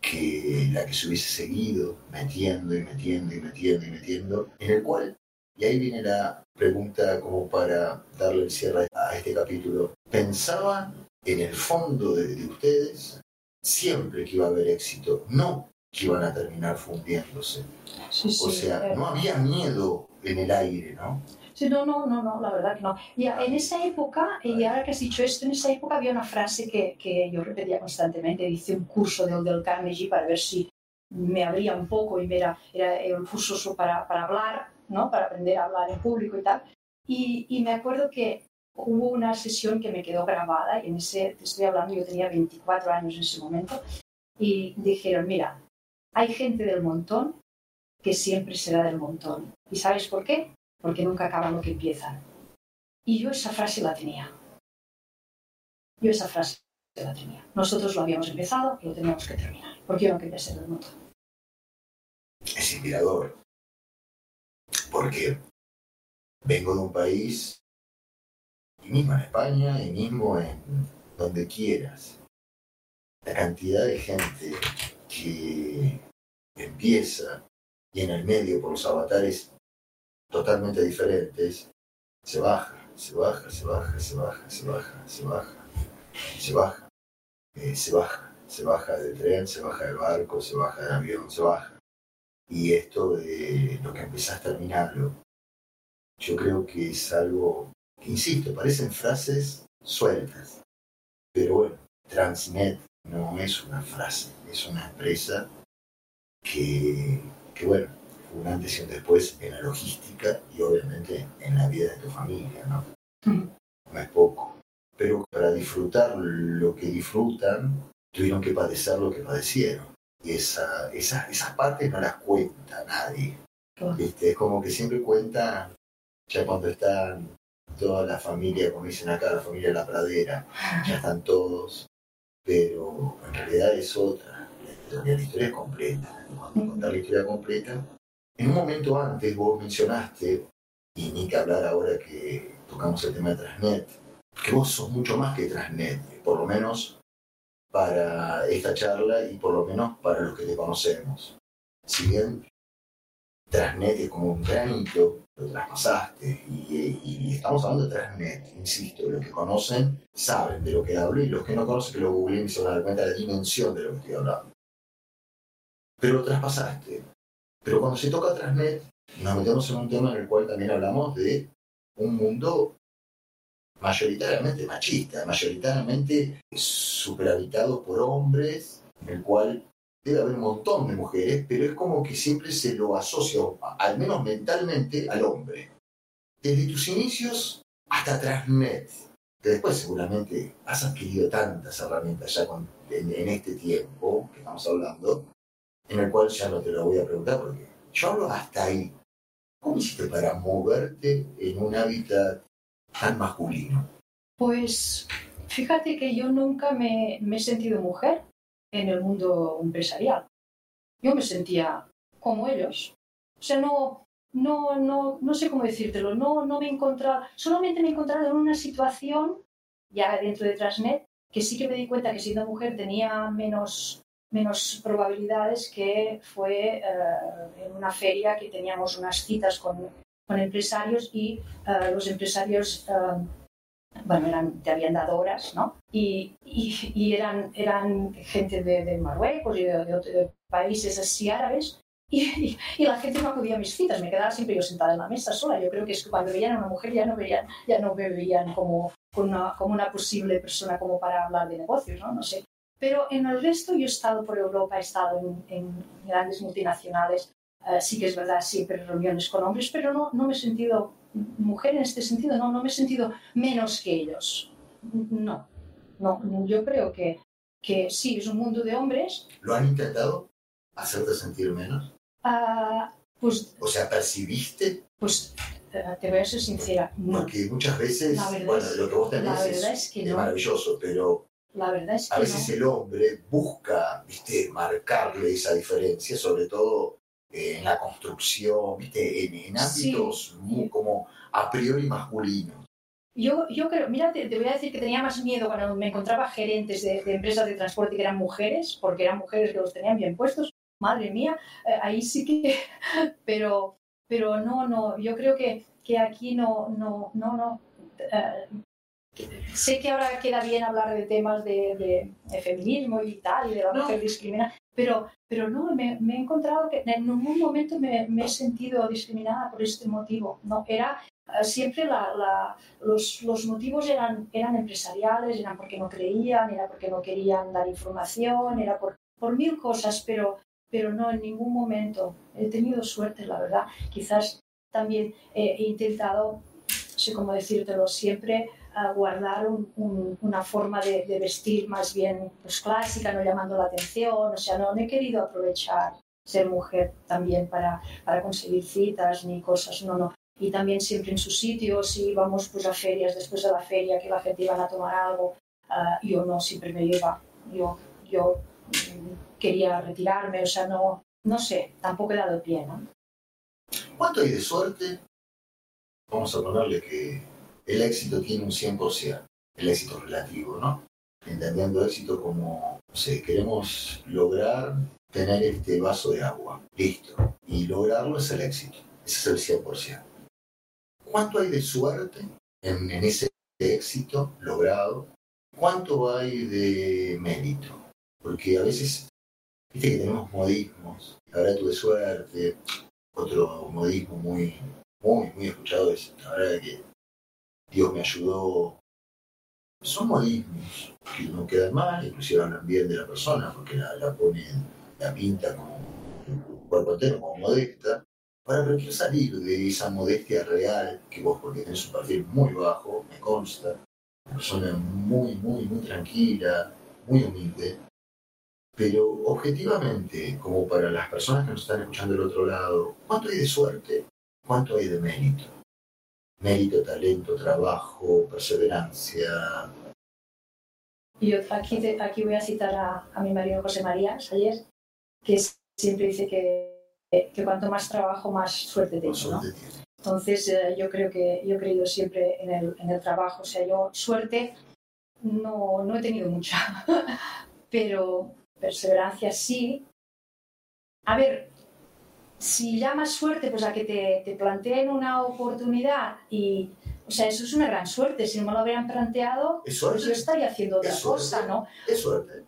Speaker 1: que la que se hubiese seguido metiendo y metiendo y metiendo y metiendo. En el cual, y ahí viene la pregunta como para darle el cierre a este capítulo. ¿Pensaban en el fondo de, de ustedes siempre que iba a haber éxito? No que iban a terminar fundiéndose.
Speaker 2: Sí,
Speaker 1: O sea, no había miedo en el aire, ¿no?
Speaker 2: Sí, no, no, no, no, la verdad que no. Y en esa época, y ahora que has dicho esto, en esa época había una frase que, que yo repetía constantemente. Hice un curso del, del Carnegie para ver si me abría un poco y me era, era un curso so- para, para hablar, ¿no? Para aprender a hablar en público y tal. Y, y me acuerdo que hubo una sesión que me quedó grabada y en ese, te estoy hablando, yo tenía 24 años en ese momento, y dijeron, mira, hay gente del montón que siempre será del montón. ¿Y sabes por qué? Porque nunca acaban lo que empiezan. Y yo esa frase la tenía. Yo esa frase la tenía. Nosotros lo habíamos empezado y lo teníamos que terminar. Porque yo no quería ser del montón.
Speaker 1: Es inspirador. Porque vengo de un país, y mismo en España, y mismo en donde quieras, la cantidad de gente que empieza y en el medio por los avatares totalmente diferentes, se baja, se baja, se baja, se baja, se baja, se baja, se baja, eh, se baja, se baja del tren, se baja del barco, se baja del avión, se baja. Y esto de lo que empezás a terminarlo, yo creo que es algo que, insisto, parecen frases sueltas. Pero bueno, Transnet no es una frase, es una empresa que, que bueno, un antes y un después en la logística y obviamente en la vida de tu familia, ¿no? No es poco. Pero para disfrutar lo que disfrutan, tuvieron que padecer lo que padecieron. Y esa, esa- esas partes no las cuenta nadie.
Speaker 2: Claro.
Speaker 1: ¿Viste? Es como que siempre cuentan, ya cuando están toda la familia, como dicen acá, la familia de la pradera, ya están todos, pero en realidad es otra. La historia, la historia es completa. Cuando contar la historia completa, en un momento antes vos mencionaste, y ni que hablar ahora que tocamos el tema de Transnet, que vos sos mucho más que Transnet, por lo menos para esta charla y por lo menos para los que te conocemos. si bien Transnet es como un granito, lo traspasaste, y, y, estamos hablando de Transnet, insisto, los que conocen saben de lo que hablo y los que no conocen que lo googleen y se van a dar cuenta de la dimensión de lo que estoy hablando. Pero lo traspasaste. Pero cuando se toca Transnet, nos metemos en un tema en el cual también hablamos de un mundo mayoritariamente machista, mayoritariamente superhabitado por hombres, en el cual debe haber un montón de mujeres, pero es como que siempre se lo asocia, al menos mentalmente, al hombre. Desde tus inicios hasta Transnet, que después seguramente has adquirido tantas herramientas ya en, este tiempo que estamos hablando, en el cual ya no te lo voy a preguntar porque yo hablo hasta ahí. ¿Cómo hiciste para moverte en un hábitat tan masculino?
Speaker 2: Pues fíjate que yo nunca me he sentido mujer en el mundo empresarial. Yo me sentía como ellos. O sea, no, no, no, no sé cómo decírtelo, no, no me encontraba, solamente me he encontrado en una situación, ya dentro de Transnet, que sí que me di cuenta que siendo mujer tenía menos, menos probabilidades que fue eh, en una feria que teníamos unas citas con, con empresarios y eh, los empresarios eh, bueno, eran, te habían dado horas, ¿no? Y, y, eran, eran gente de, de Marruecos y de, de, países así árabes. Y, y, la gente no acudía a mis citas, me quedaba siempre yo sentada en la mesa sola. Yo creo que es que cuando veían a una mujer ya no, veían, ya no me veían como, como, una, como una posible persona como para hablar de negocios, ¿no? No sé. Pero en el resto yo he estado por Europa, he estado en, en grandes multinacionales. Eh, sí que es verdad, siempre reuniones con hombres, pero no, no me he sentido mujer en este sentido, no, no me he sentido menos que ellos. No, no, yo creo que, que sí, es un mundo de hombres.
Speaker 1: ¿Lo han intentado hacerte sentir menos?
Speaker 2: Ah, pues,
Speaker 1: o sea, ¿percibiste?
Speaker 2: Pues eh, te voy a ser sincera.
Speaker 1: Porque muchas veces, bueno, lo que vos tenés es, es, maravilloso, pero
Speaker 2: la verdad es que
Speaker 1: a veces el hombre busca, viste, marcarle esa diferencia, sobre todo en la construcción, ¿viste? En, ámbitos muy, como a priori masculinos.
Speaker 2: Yo, yo creo, mira, te, voy a decir que tenía más miedo cuando me encontraba gerentes de, empresas de transporte que eran mujeres, porque eran mujeres que los tenían bien puestos. Madre mía, eh, ahí sí que. [laughs] Pero, pero no, no, yo creo que, que aquí no, no, no, no. Eh, sé que ahora queda bien hablar de temas de, feminismo y tal, y de la mujer discriminada, pero, pero no, me, he encontrado que en ningún momento me, he sentido discriminada por este motivo. No, era eh, siempre la, los, los, motivos eran, eran empresariales, eran porque no creían, era porque no querían dar información, era por, por mil cosas, pero, pero no en ningún momento. He tenido suerte, la verdad. Quizás también he intentado, no sé cómo decírtelo, siempre a guardar una forma de, vestir más bien pues, clásica, no llamando la atención, o sea, no, he querido aprovechar ser mujer también para, para conseguir citas ni cosas, no, no. Y también siempre en sus sitios, si íbamos pues, a ferias, después de la feria, que la gente iba a tomar algo, ah, yo no siempre me iba, yo, yo quería retirarme, o sea, no, no sé, tampoco he dado pie, ¿no?
Speaker 1: ¿Cuánto hay de suerte? Vamos a ponerle que el éxito tiene un 100%, el éxito relativo, ¿no? Entendiendo éxito como, no sé, queremos lograr tener este vaso de agua, listo, y lograrlo es el éxito, ese es el 100%. ¿Cuánto hay de suerte en, ese éxito logrado? ¿Cuánto hay de mérito? Porque a veces, viste que tenemos modismos, ahora tuve suerte, otro modismo muy, muy, muy escuchado es, la verdad que Dios me ayudó. Son modismos que no quedan mal, inclusive hablan bien de la persona, porque la, la ponen, la pinta como cuerpo entero, como modesta. Para pero salir de esa modestia real, que vos porque tenés un perfil muy bajo, me consta, una persona muy, muy, muy tranquila, muy humilde, pero objetivamente, como para las personas que nos están escuchando del otro lado, ¿cuánto hay de suerte? ¿Cuánto hay de mérito? Mérito, talento, trabajo, perseverancia.
Speaker 2: Yo aquí, aquí voy a citar a, mi marido José María ayer, que siempre dice que, que cuanto más trabajo, más suerte tengo. Entonces eh, yo creo que yo he creído siempre en el, en el trabajo. O sea, yo suerte no, no he tenido mucha, [laughs] pero perseverancia sí. A ver, si llamas suerte, pues a que te, te planteen una oportunidad y, o sea, eso es una gran suerte. Si no me lo hubieran planteado,
Speaker 1: Es
Speaker 2: pues yo estaría haciendo otra
Speaker 1: Es
Speaker 2: cosa, ¿no?
Speaker 1: Es suerte.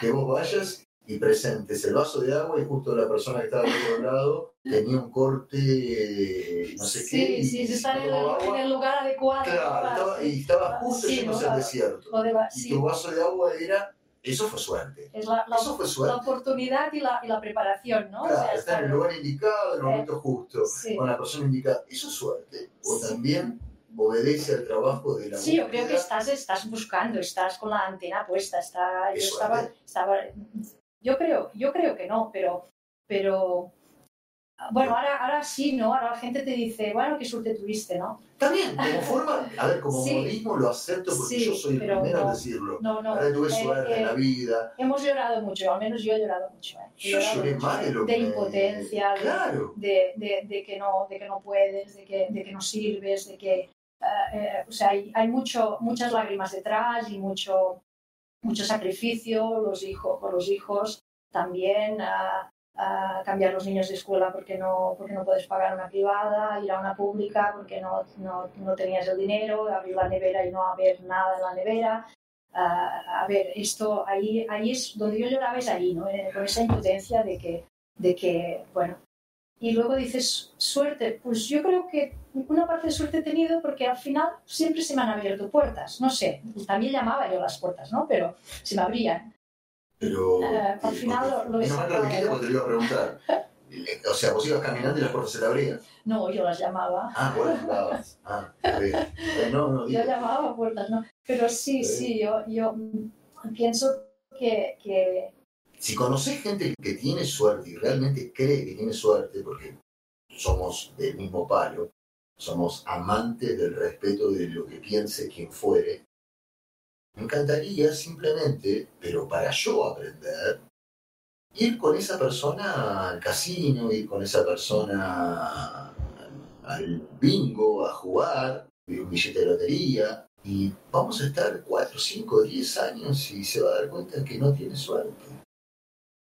Speaker 1: Que vos vayas y presentes el vaso de agua y justo la persona que estaba al otro lado tenía un corte, no sé qué.
Speaker 2: Sí,
Speaker 1: y-
Speaker 2: sí, está en el, en lugar adecuado.
Speaker 1: Claro, estaba- y estaba justo
Speaker 2: Sí,
Speaker 1: yéndose
Speaker 2: ¿no?
Speaker 1: al desierto.
Speaker 2: de va-
Speaker 1: Y
Speaker 2: sí,
Speaker 1: tu vaso de agua era, eso fue suerte.
Speaker 2: es la, la-
Speaker 1: Eso fue
Speaker 2: la
Speaker 1: suerte.
Speaker 2: oportunidad y la, y la preparación, ¿no? O sea,
Speaker 1: Claro, está en el lugar indicado, en el momento justo,
Speaker 2: sí.
Speaker 1: con la persona indicada. Eso es suerte. O
Speaker 2: Sí.
Speaker 1: también obedece al trabajo de la
Speaker 2: Sí, yo creo que estás, estás buscando, estás con la antena puesta, está, yo
Speaker 1: Es
Speaker 2: estaba, estaba, yo creo, yo creo que no, pero, pero, bueno, ahora, ahora sí, ¿no? Ahora la gente te dice, bueno, qué suerte tuviste, ¿no?
Speaker 1: También, como [laughs] forma, a ver, como
Speaker 2: Sí.
Speaker 1: modismo lo acepto porque
Speaker 2: Sí,
Speaker 1: yo soy el primero
Speaker 2: no.
Speaker 1: en decirlo.
Speaker 2: No, no.
Speaker 1: Ahora tuve
Speaker 2: eh,
Speaker 1: suerte en
Speaker 2: eh,
Speaker 1: la vida.
Speaker 2: hemos llorado mucho, al menos yo he llorado mucho. ¿eh? He
Speaker 1: Yo
Speaker 2: llorado
Speaker 1: lloré
Speaker 2: mucho,
Speaker 1: más de
Speaker 2: ¿eh?
Speaker 1: lo
Speaker 2: de
Speaker 1: que...
Speaker 2: impotencia, de-
Speaker 1: Claro.
Speaker 2: de, de, de que no, de que no puedes, de que, de que no sirves, de que, eh, eh, o sea, hay, hay mucho, muchas lágrimas detrás y mucho, mucho sacrificio, los hijos, por los hijos también, ah, ah, cambiar los niños de escuela porque no, porque no puedes pagar una privada, ir a una pública porque no, no, no tenías el dinero, abrir la nevera y no haber nada en la nevera. Ah, a ver, esto ahí, ahí es donde yo lloraba, es ahí, ¿no? Eh, con esa impotencia de que, de que, bueno, y luego dices, suerte, pues yo creo que una parte de suerte he tenido porque al final siempre se me han abierto puertas, no sé, también llamaba yo las puertas, ¿no? Pero se me abrían.
Speaker 1: Pero...
Speaker 2: Eh, al
Speaker 1: eh,
Speaker 2: final lo- lo he
Speaker 1: menos mal que
Speaker 2: sacado.
Speaker 1: lo dijiste porque te lo iba a preguntar. [laughs] O sea, vos ibas caminando y las puertas se te abrían.
Speaker 2: No, yo las llamaba.
Speaker 1: Ah, bueno, jugabas. [laughs] Ah, está bien. Eh, no, no,
Speaker 2: Yo llamaba puertas, ¿no? Pero sí,
Speaker 1: Sí.
Speaker 2: yo, yo pienso que, que
Speaker 1: Si conoces gente que tiene suerte y realmente cree que tiene suerte, porque somos del mismo palo, somos amantes del respeto de lo que piense quien fuere, me encantaría simplemente, pero para yo aprender, ir con esa persona al casino, ir con esa persona al bingo, a jugar, un billete de lotería, y vamos a estar 4, 5, 10 años y se va a dar cuenta que no tiene suerte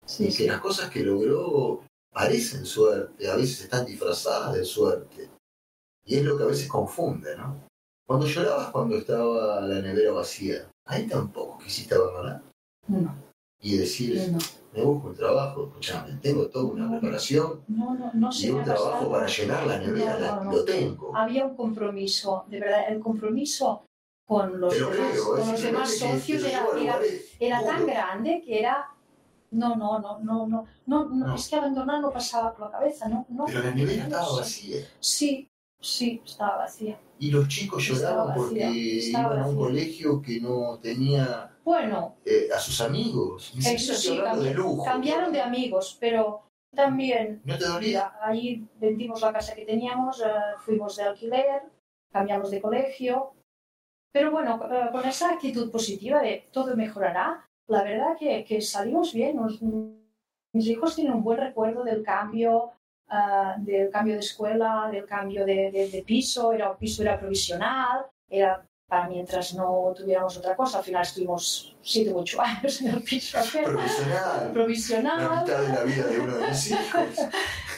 Speaker 2: sí,
Speaker 1: y que las cosas que logró parecen suerte, a veces están disfrazadas de suerte. Y es lo que a veces confunde, ¿no? Cuando llorabas cuando estaba la nevera vacía, ahí tampoco quisiste abandonar
Speaker 2: no,
Speaker 1: y decir,
Speaker 2: no,
Speaker 1: me busco un trabajo, escuchame, tengo toda una preparación
Speaker 2: no, no, no
Speaker 1: y un trabajo
Speaker 2: pasado.
Speaker 1: para llenar la nevera, lo tengo.
Speaker 2: Había un compromiso, de verdad, el compromiso con los demás,
Speaker 1: creo,
Speaker 2: con
Speaker 1: es
Speaker 2: los demás
Speaker 1: simplemente que
Speaker 2: socios era, era tan grande que era no, no, no, no, no, no, no, es que abandonar no pasaba por la cabeza, no, no.
Speaker 1: Pero la nevera estaba vacía.
Speaker 2: Sí, sí, estaba vacía.
Speaker 1: Y los chicos lloraban porque iban a un colegio que no tenía
Speaker 2: Bueno,
Speaker 1: eh, a sus amigos. Ni
Speaker 2: eso sí,
Speaker 1: hablando de lujo.
Speaker 2: cambiaron de amigos, pero también
Speaker 1: ¿No te dolía?
Speaker 2: Ahí vendimos la casa que teníamos, eh, fuimos de alquiler, cambiamos de colegio. Pero bueno, eh, con esa actitud positiva de todo mejorará, la verdad que, que salimos bien. Nos- mis hijos tienen un buen recuerdo del cambio, ah, del cambio de escuela, del cambio de, de- de piso. Era un piso era provisional, era para mientras no tuviéramos otra cosa. Al final estuvimos siete u ocho [laughs] años en el piso aquel,
Speaker 1: Profesional. La
Speaker 2: provisional.
Speaker 1: mitad de la vida de uno de mis [laughs] hijos.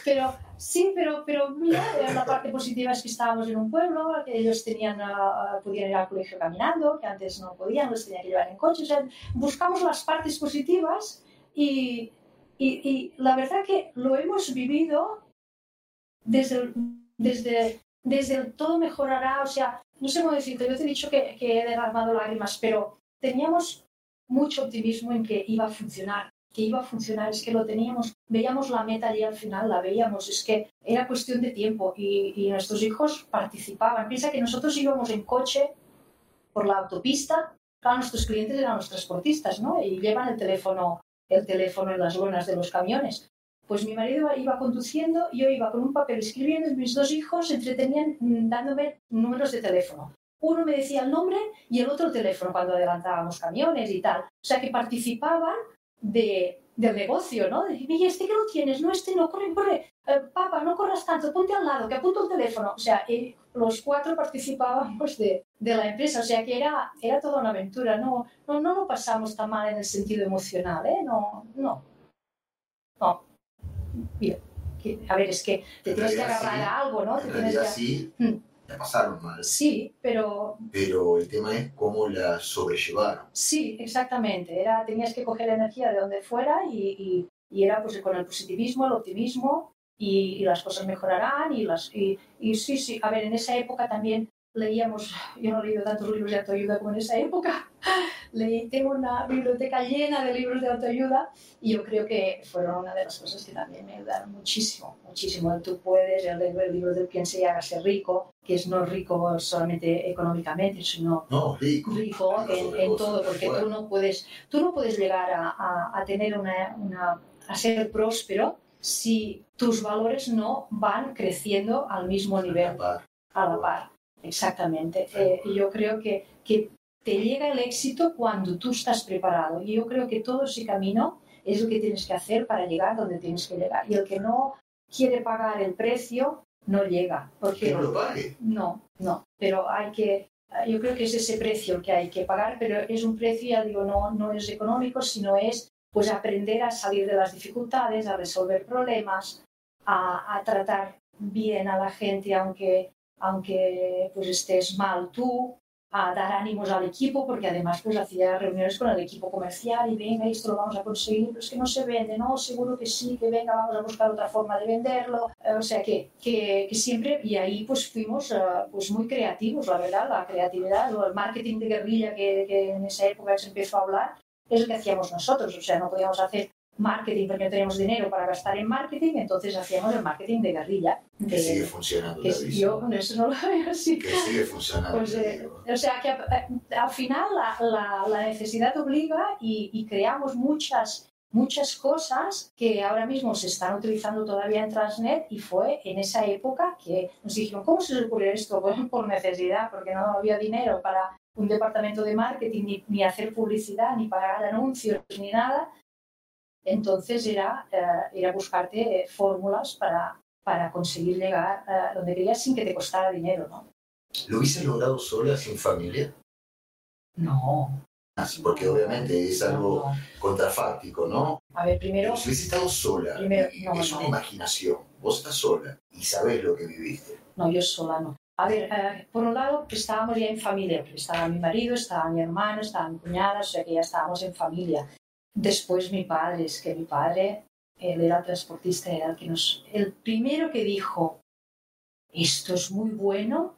Speaker 2: Pero sí, pero, pero mira, la parte positiva es que estábamos en un pueblo, que ellos tenían, ah, podían ir al colegio caminando, que antes no podían, los tenían que llevar en coche. O sea, buscamos las partes positivas y, y, y la verdad que lo hemos vivido desde, el- desde, desde el todo mejorará. O sea, no sé cómo decirte, yo te he dicho que, que he derramado lágrimas, pero teníamos mucho optimismo en que iba a funcionar que iba a funcionar, es que lo teníamos, veíamos la meta y al final la veíamos, es que era cuestión de tiempo y, y nuestros hijos participaban. Piensa que nosotros íbamos en coche por la autopista, claro, nuestros clientes eran los transportistas, ¿no? Y llevan el teléfono, el teléfono en las lonas de los camiones. Pues mi marido iba conduciendo, yo iba con un papel escribiendo y mis dos hijos se entretenían mm, dándome números de teléfono. Uno me decía el nombre y el otro el teléfono cuando adelantábamos camiones y tal. O sea que participaban de, del negocio, ¿no? De, este que lo tienes, no, este no, corre, corre, Eh, papá, no corras tanto, ponte al lado, que apunto el teléfono. O sea, los cuatro participábamos de, de la empresa, o sea que era, era toda una aventura, no, no, no lo pasamos tan mal en el sentido emocional, ¿eh? No, no, no. Bien. a ver, es que te
Speaker 1: En
Speaker 2: tienes que agarrar
Speaker 1: sí.
Speaker 2: a algo, ¿no? Te
Speaker 1: En
Speaker 2: tienes que...
Speaker 1: sí,
Speaker 2: Mm.
Speaker 1: La pasaron mal.
Speaker 2: Sí, pero
Speaker 1: Pero el tema es cómo la sobrellevaron.
Speaker 2: sí, exactamente. Era, tenías que coger energía de donde fuera y, y- y era pues con el positivismo, el optimismo y, y las cosas mejorarán. Y, las, y, y sí, sí, a ver, en esa época también leíamos, yo no he leído tantos libros de autoayuda como en esa época, [laughs] Leí, tengo una biblioteca llena de libros de autoayuda y yo creo que fueron una de las cosas que también me ayudaron muchísimo, muchísimo. Tú puedes, el, el libro del Piense y hágase rico, que es no rico solamente económicamente, sino
Speaker 1: No, rico.
Speaker 2: rico en, en todo, porque tú no puedes, tú no puedes llegar a, a- a tener una, una- a ser próspero si tus valores no van creciendo al mismo nivel, a la par. Exactamente. Eh, yo creo que, que te llega el éxito cuando tú estás preparado. Y yo creo que todo ese camino es lo que tienes que hacer para llegar donde tienes que llegar. Y el que no quiere pagar el precio, no llega. Porque
Speaker 1: Que no lo pague.
Speaker 2: no, no, pero hay que, yo creo que es ese precio que hay que pagar, pero es un precio, ya digo, no, no es económico, sino es pues aprender a salir de las dificultades, a resolver problemas, a, a tratar bien a la gente aunque, aunque pues estés mal tú, a dar ánimos al equipo, porque además pues hacía reuniones con el equipo comercial y venga, esto lo vamos a conseguir, pero es que no se vende, no, seguro que sí, que venga, vamos a buscar otra forma de venderlo, Eh, o sea que, que, que siempre, y ahí pues fuimos eh, pues muy creativos, la verdad, la creatividad, o el marketing de guerrilla que, que en esa época se empezó a hablar, es lo que hacíamos nosotros, o sea, no podíamos hacer marketing porque no teníamos dinero para gastar en marketing, entonces hacíamos el marketing de guerrilla.
Speaker 1: Que sigue funcionando.
Speaker 2: que yo con eso no lo veo así.
Speaker 1: Que sigue funcionando.
Speaker 2: Pues, eh, o sea que eh, al final la, la- la necesidad obliga y, y creamos muchas, muchas cosas que ahora mismo se están utilizando todavía en Transnet y fue en esa época que nos dijeron, ¿cómo se les ocurrió esto? [laughs] Pues por necesidad, porque no había dinero para un departamento de marketing, ni, ni hacer publicidad, ni pagar anuncios, ni nada. Entonces era, eh, era buscarte eh, fórmulas para, para conseguir llegar a donde querías sin que te costara dinero, ¿no?
Speaker 1: ¿Lo hubiese logrado sola, sin familia?
Speaker 2: No.
Speaker 1: Así, porque obviamente es algo
Speaker 2: no.
Speaker 1: contrafáctico, ¿no?
Speaker 2: A ver, primero,
Speaker 1: si hubiese estado sola,
Speaker 2: Primero, no,
Speaker 1: es
Speaker 2: no.
Speaker 1: una imaginación. Vos estás sola y sabés lo que viviste.
Speaker 2: no, yo sola no. A ver, eh, por un lado, estábamos ya en familia, porque estaba mi marido, estaba mi hermano, estaba mi cuñada, o sea que ya estábamos en familia. Después mi padre, es que mi padre, él era transportista, era el que nos... El primero que dijo, esto es muy bueno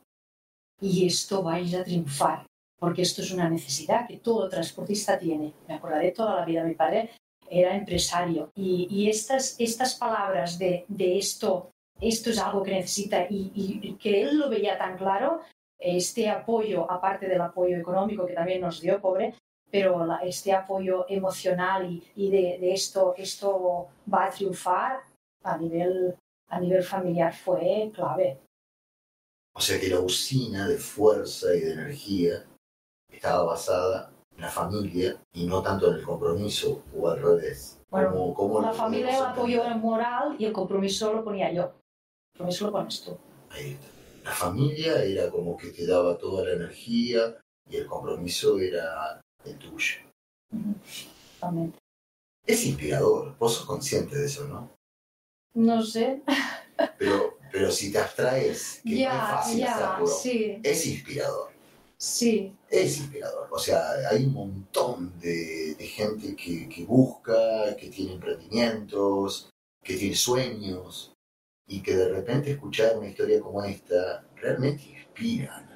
Speaker 2: y esto vais a triunfar, porque esto es una necesidad que todo transportista tiene. Me acordaré toda la vida, mi padre era empresario y, y estas, estas palabras de, de esto, esto es algo que necesita y, y- y que él lo veía tan claro, este apoyo, aparte del apoyo económico que también nos dio, pobre, pero la- este apoyo emocional y, y de, de esto, esto va a triunfar a nivel, a nivel familiar fue clave.
Speaker 1: O sea que la usina de fuerza y de energía estaba basada en la familia y no tanto en el compromiso o al revés.
Speaker 2: Bueno,
Speaker 1: ¿Cómo- cómo
Speaker 2: La familia el apoyo moral y el compromiso lo ponía yo. El compromiso lo pones tú.
Speaker 1: Ahí está. La familia era como que te daba toda la energía y el compromiso era el tuyo.
Speaker 2: Totalmente.
Speaker 1: Es inspirador, vos sos consciente de eso, ¿no?
Speaker 2: No sé.
Speaker 1: Pero, pero si te abstraes, que no es fácil hacerlo,
Speaker 2: sí,
Speaker 1: es inspirador.
Speaker 2: sí.
Speaker 1: Es inspirador. O sea, hay un montón de, de gente que, que busca, que tiene emprendimientos, que tiene sueños, y que de repente escuchar una historia como esta realmente. Inspira.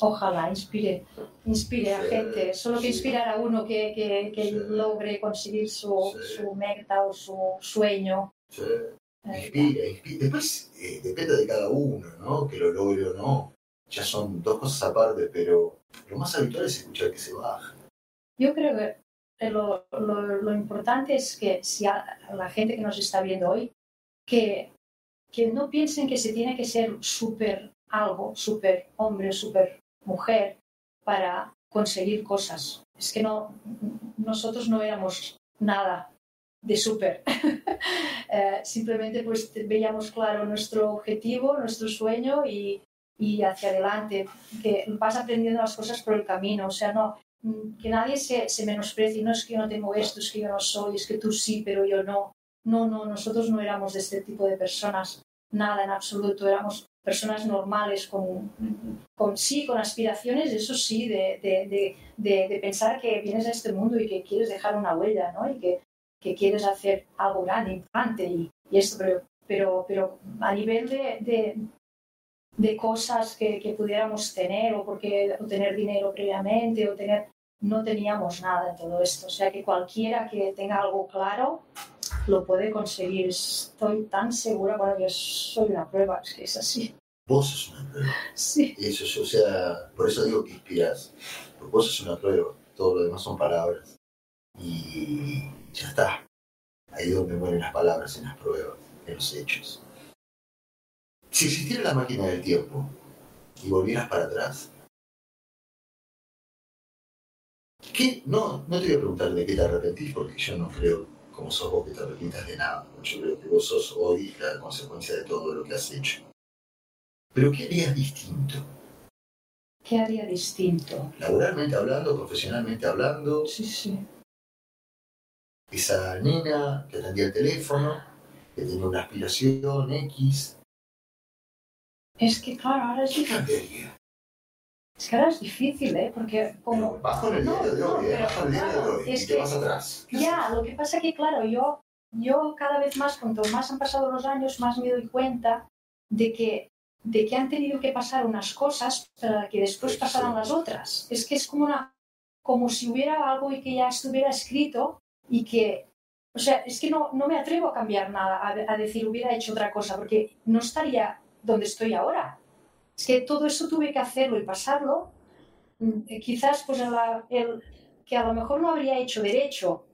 Speaker 2: Ojalá inspire, inspire a
Speaker 1: Sí,
Speaker 2: gente. Solo que inspirar a uno que, que, que logre conseguir su, su meta o su sueño.
Speaker 1: Inspira, inspira. Después eh, depende de cada uno, ¿no? Que lo logre o no. Ya son dos cosas aparte, pero lo más habitual es escuchar que se baja.
Speaker 2: Yo creo que lo, lo- lo importante es que si a la gente que nos está viendo hoy, que, que no piensen que se tiene que ser súper algo, súper hombre, súper mujer para conseguir cosas. Es que no, nosotros no éramos nada de súper. [laughs] Eh, simplemente pues veíamos claro nuestro objetivo, nuestro sueño y, y hacia adelante, que vas aprendiendo las cosas por el camino, o sea, no, mm, que nadie se, se menosprecie, no es que yo no tengo esto, es que yo no soy, es que tú sí, pero yo no. no, no, nosotros no éramos de este tipo de personas, nada en absoluto, éramos personas normales con, con sí, con aspiraciones, eso sí, de, de, de, pensar que vienes a este mundo y que quieres dejar una huella, ¿no? Y que, que quieres hacer algo grande, importante y, y esto, pero, pero, pero a nivel de, de, cosas que, que, pudiéramos tener o, porque, o tener dinero previamente o tener no teníamos nada de todo esto. O sea que cualquiera que tenga algo claro lo puede conseguir. Estoy tan segura, bueno, yo soy una prueba, es que es así.
Speaker 1: Vos sos una prueba.
Speaker 2: Sí.
Speaker 1: Eso, o sea, por eso digo que inspiras. Porque vos sos una prueba, todo lo demás son palabras. Y ya está. Ahí donde mueren las palabras, en las pruebas, en los hechos. Si existiera la máquina del tiempo y volvieras para atrás, ¿Qué? No, no te voy a preguntar de qué te arrepentís, porque yo no creo, como sos vos, que te arrepientas de nada. Yo creo que vos sos hoy la consecuencia de todo lo que has hecho. Pero ¿qué harías distinto?
Speaker 2: ¿Qué haría distinto?
Speaker 1: Laboralmente hablando, profesionalmente hablando.
Speaker 2: Sí, sí.
Speaker 1: Esa nena que atendía el teléfono, que tenía una aspiración X.
Speaker 2: Es que, claro, ahora es
Speaker 1: ¿Qué cambiaría?
Speaker 2: Es que ahora es difícil, ¿eh? Porque como...
Speaker 1: Pero vas con el día de hoy, ¿eh? Vas con el día de hoy
Speaker 2: es que-
Speaker 1: vas atrás.
Speaker 2: Ya, lo que pasa que, claro, yo, yo cada vez más, cuanto más han pasado los años, más me doy cuenta de que, de que han tenido que pasar unas cosas para que después pasaran
Speaker 1: sí.
Speaker 2: las otras. Es que es como, una, como si hubiera algo y que ya estuviera escrito y que... O sea, es que no, no me atrevo a cambiar nada, a, a decir hubiera hecho otra cosa, porque no estaría donde estoy ahora. Es que todo eso tuve que hacerlo y pasarlo. Mm, eh, Quizás pues la- el, que a lo mejor no habría hecho derecho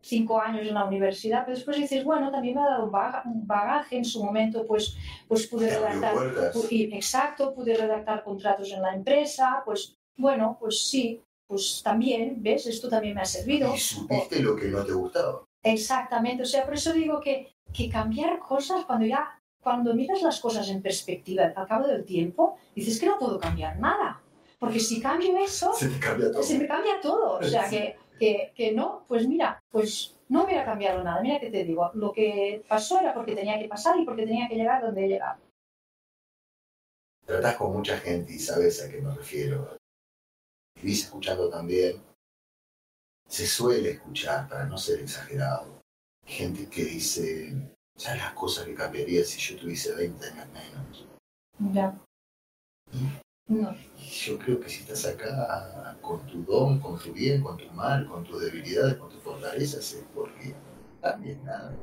Speaker 2: cinco años en la universidad, pero después dices, bueno, también me ha dado un baga- un bagaje en su momento, pues, pues pude redactar, y- exacto, pude redactar contratos en la empresa, pues bueno, pues sí, pues también, ¿ves? Esto también me ha servido.
Speaker 1: Y supiste lo que no te gustaba.
Speaker 2: Exactamente, o sea, por eso digo que, que cambiar cosas cuando ya, cuando miras las cosas en perspectiva al cabo del tiempo, dices que no puedo cambiar nada, porque si cambio eso,
Speaker 1: Se te cambia todo.
Speaker 2: se me cambia todo, o sea,
Speaker 1: Sí.
Speaker 2: que, que, que no, pues mira, pues no hubiera cambiado nada, mira que te digo, lo que pasó era porque tenía que pasar y porque tenía que llegar donde he llegado.
Speaker 1: Tratás con mucha gente y sabes a qué me refiero. Vivís escuchando también. Se suele escuchar, para no ser exagerado, gente que dice, ya las cosas que cambiaría si yo tuviese 20 años menos.
Speaker 2: Ya. No,
Speaker 1: Y yo creo que si estás acá con tu don, con tu bien, con tu mal, con tus debilidades, con tus fortalezas, es porque también nada.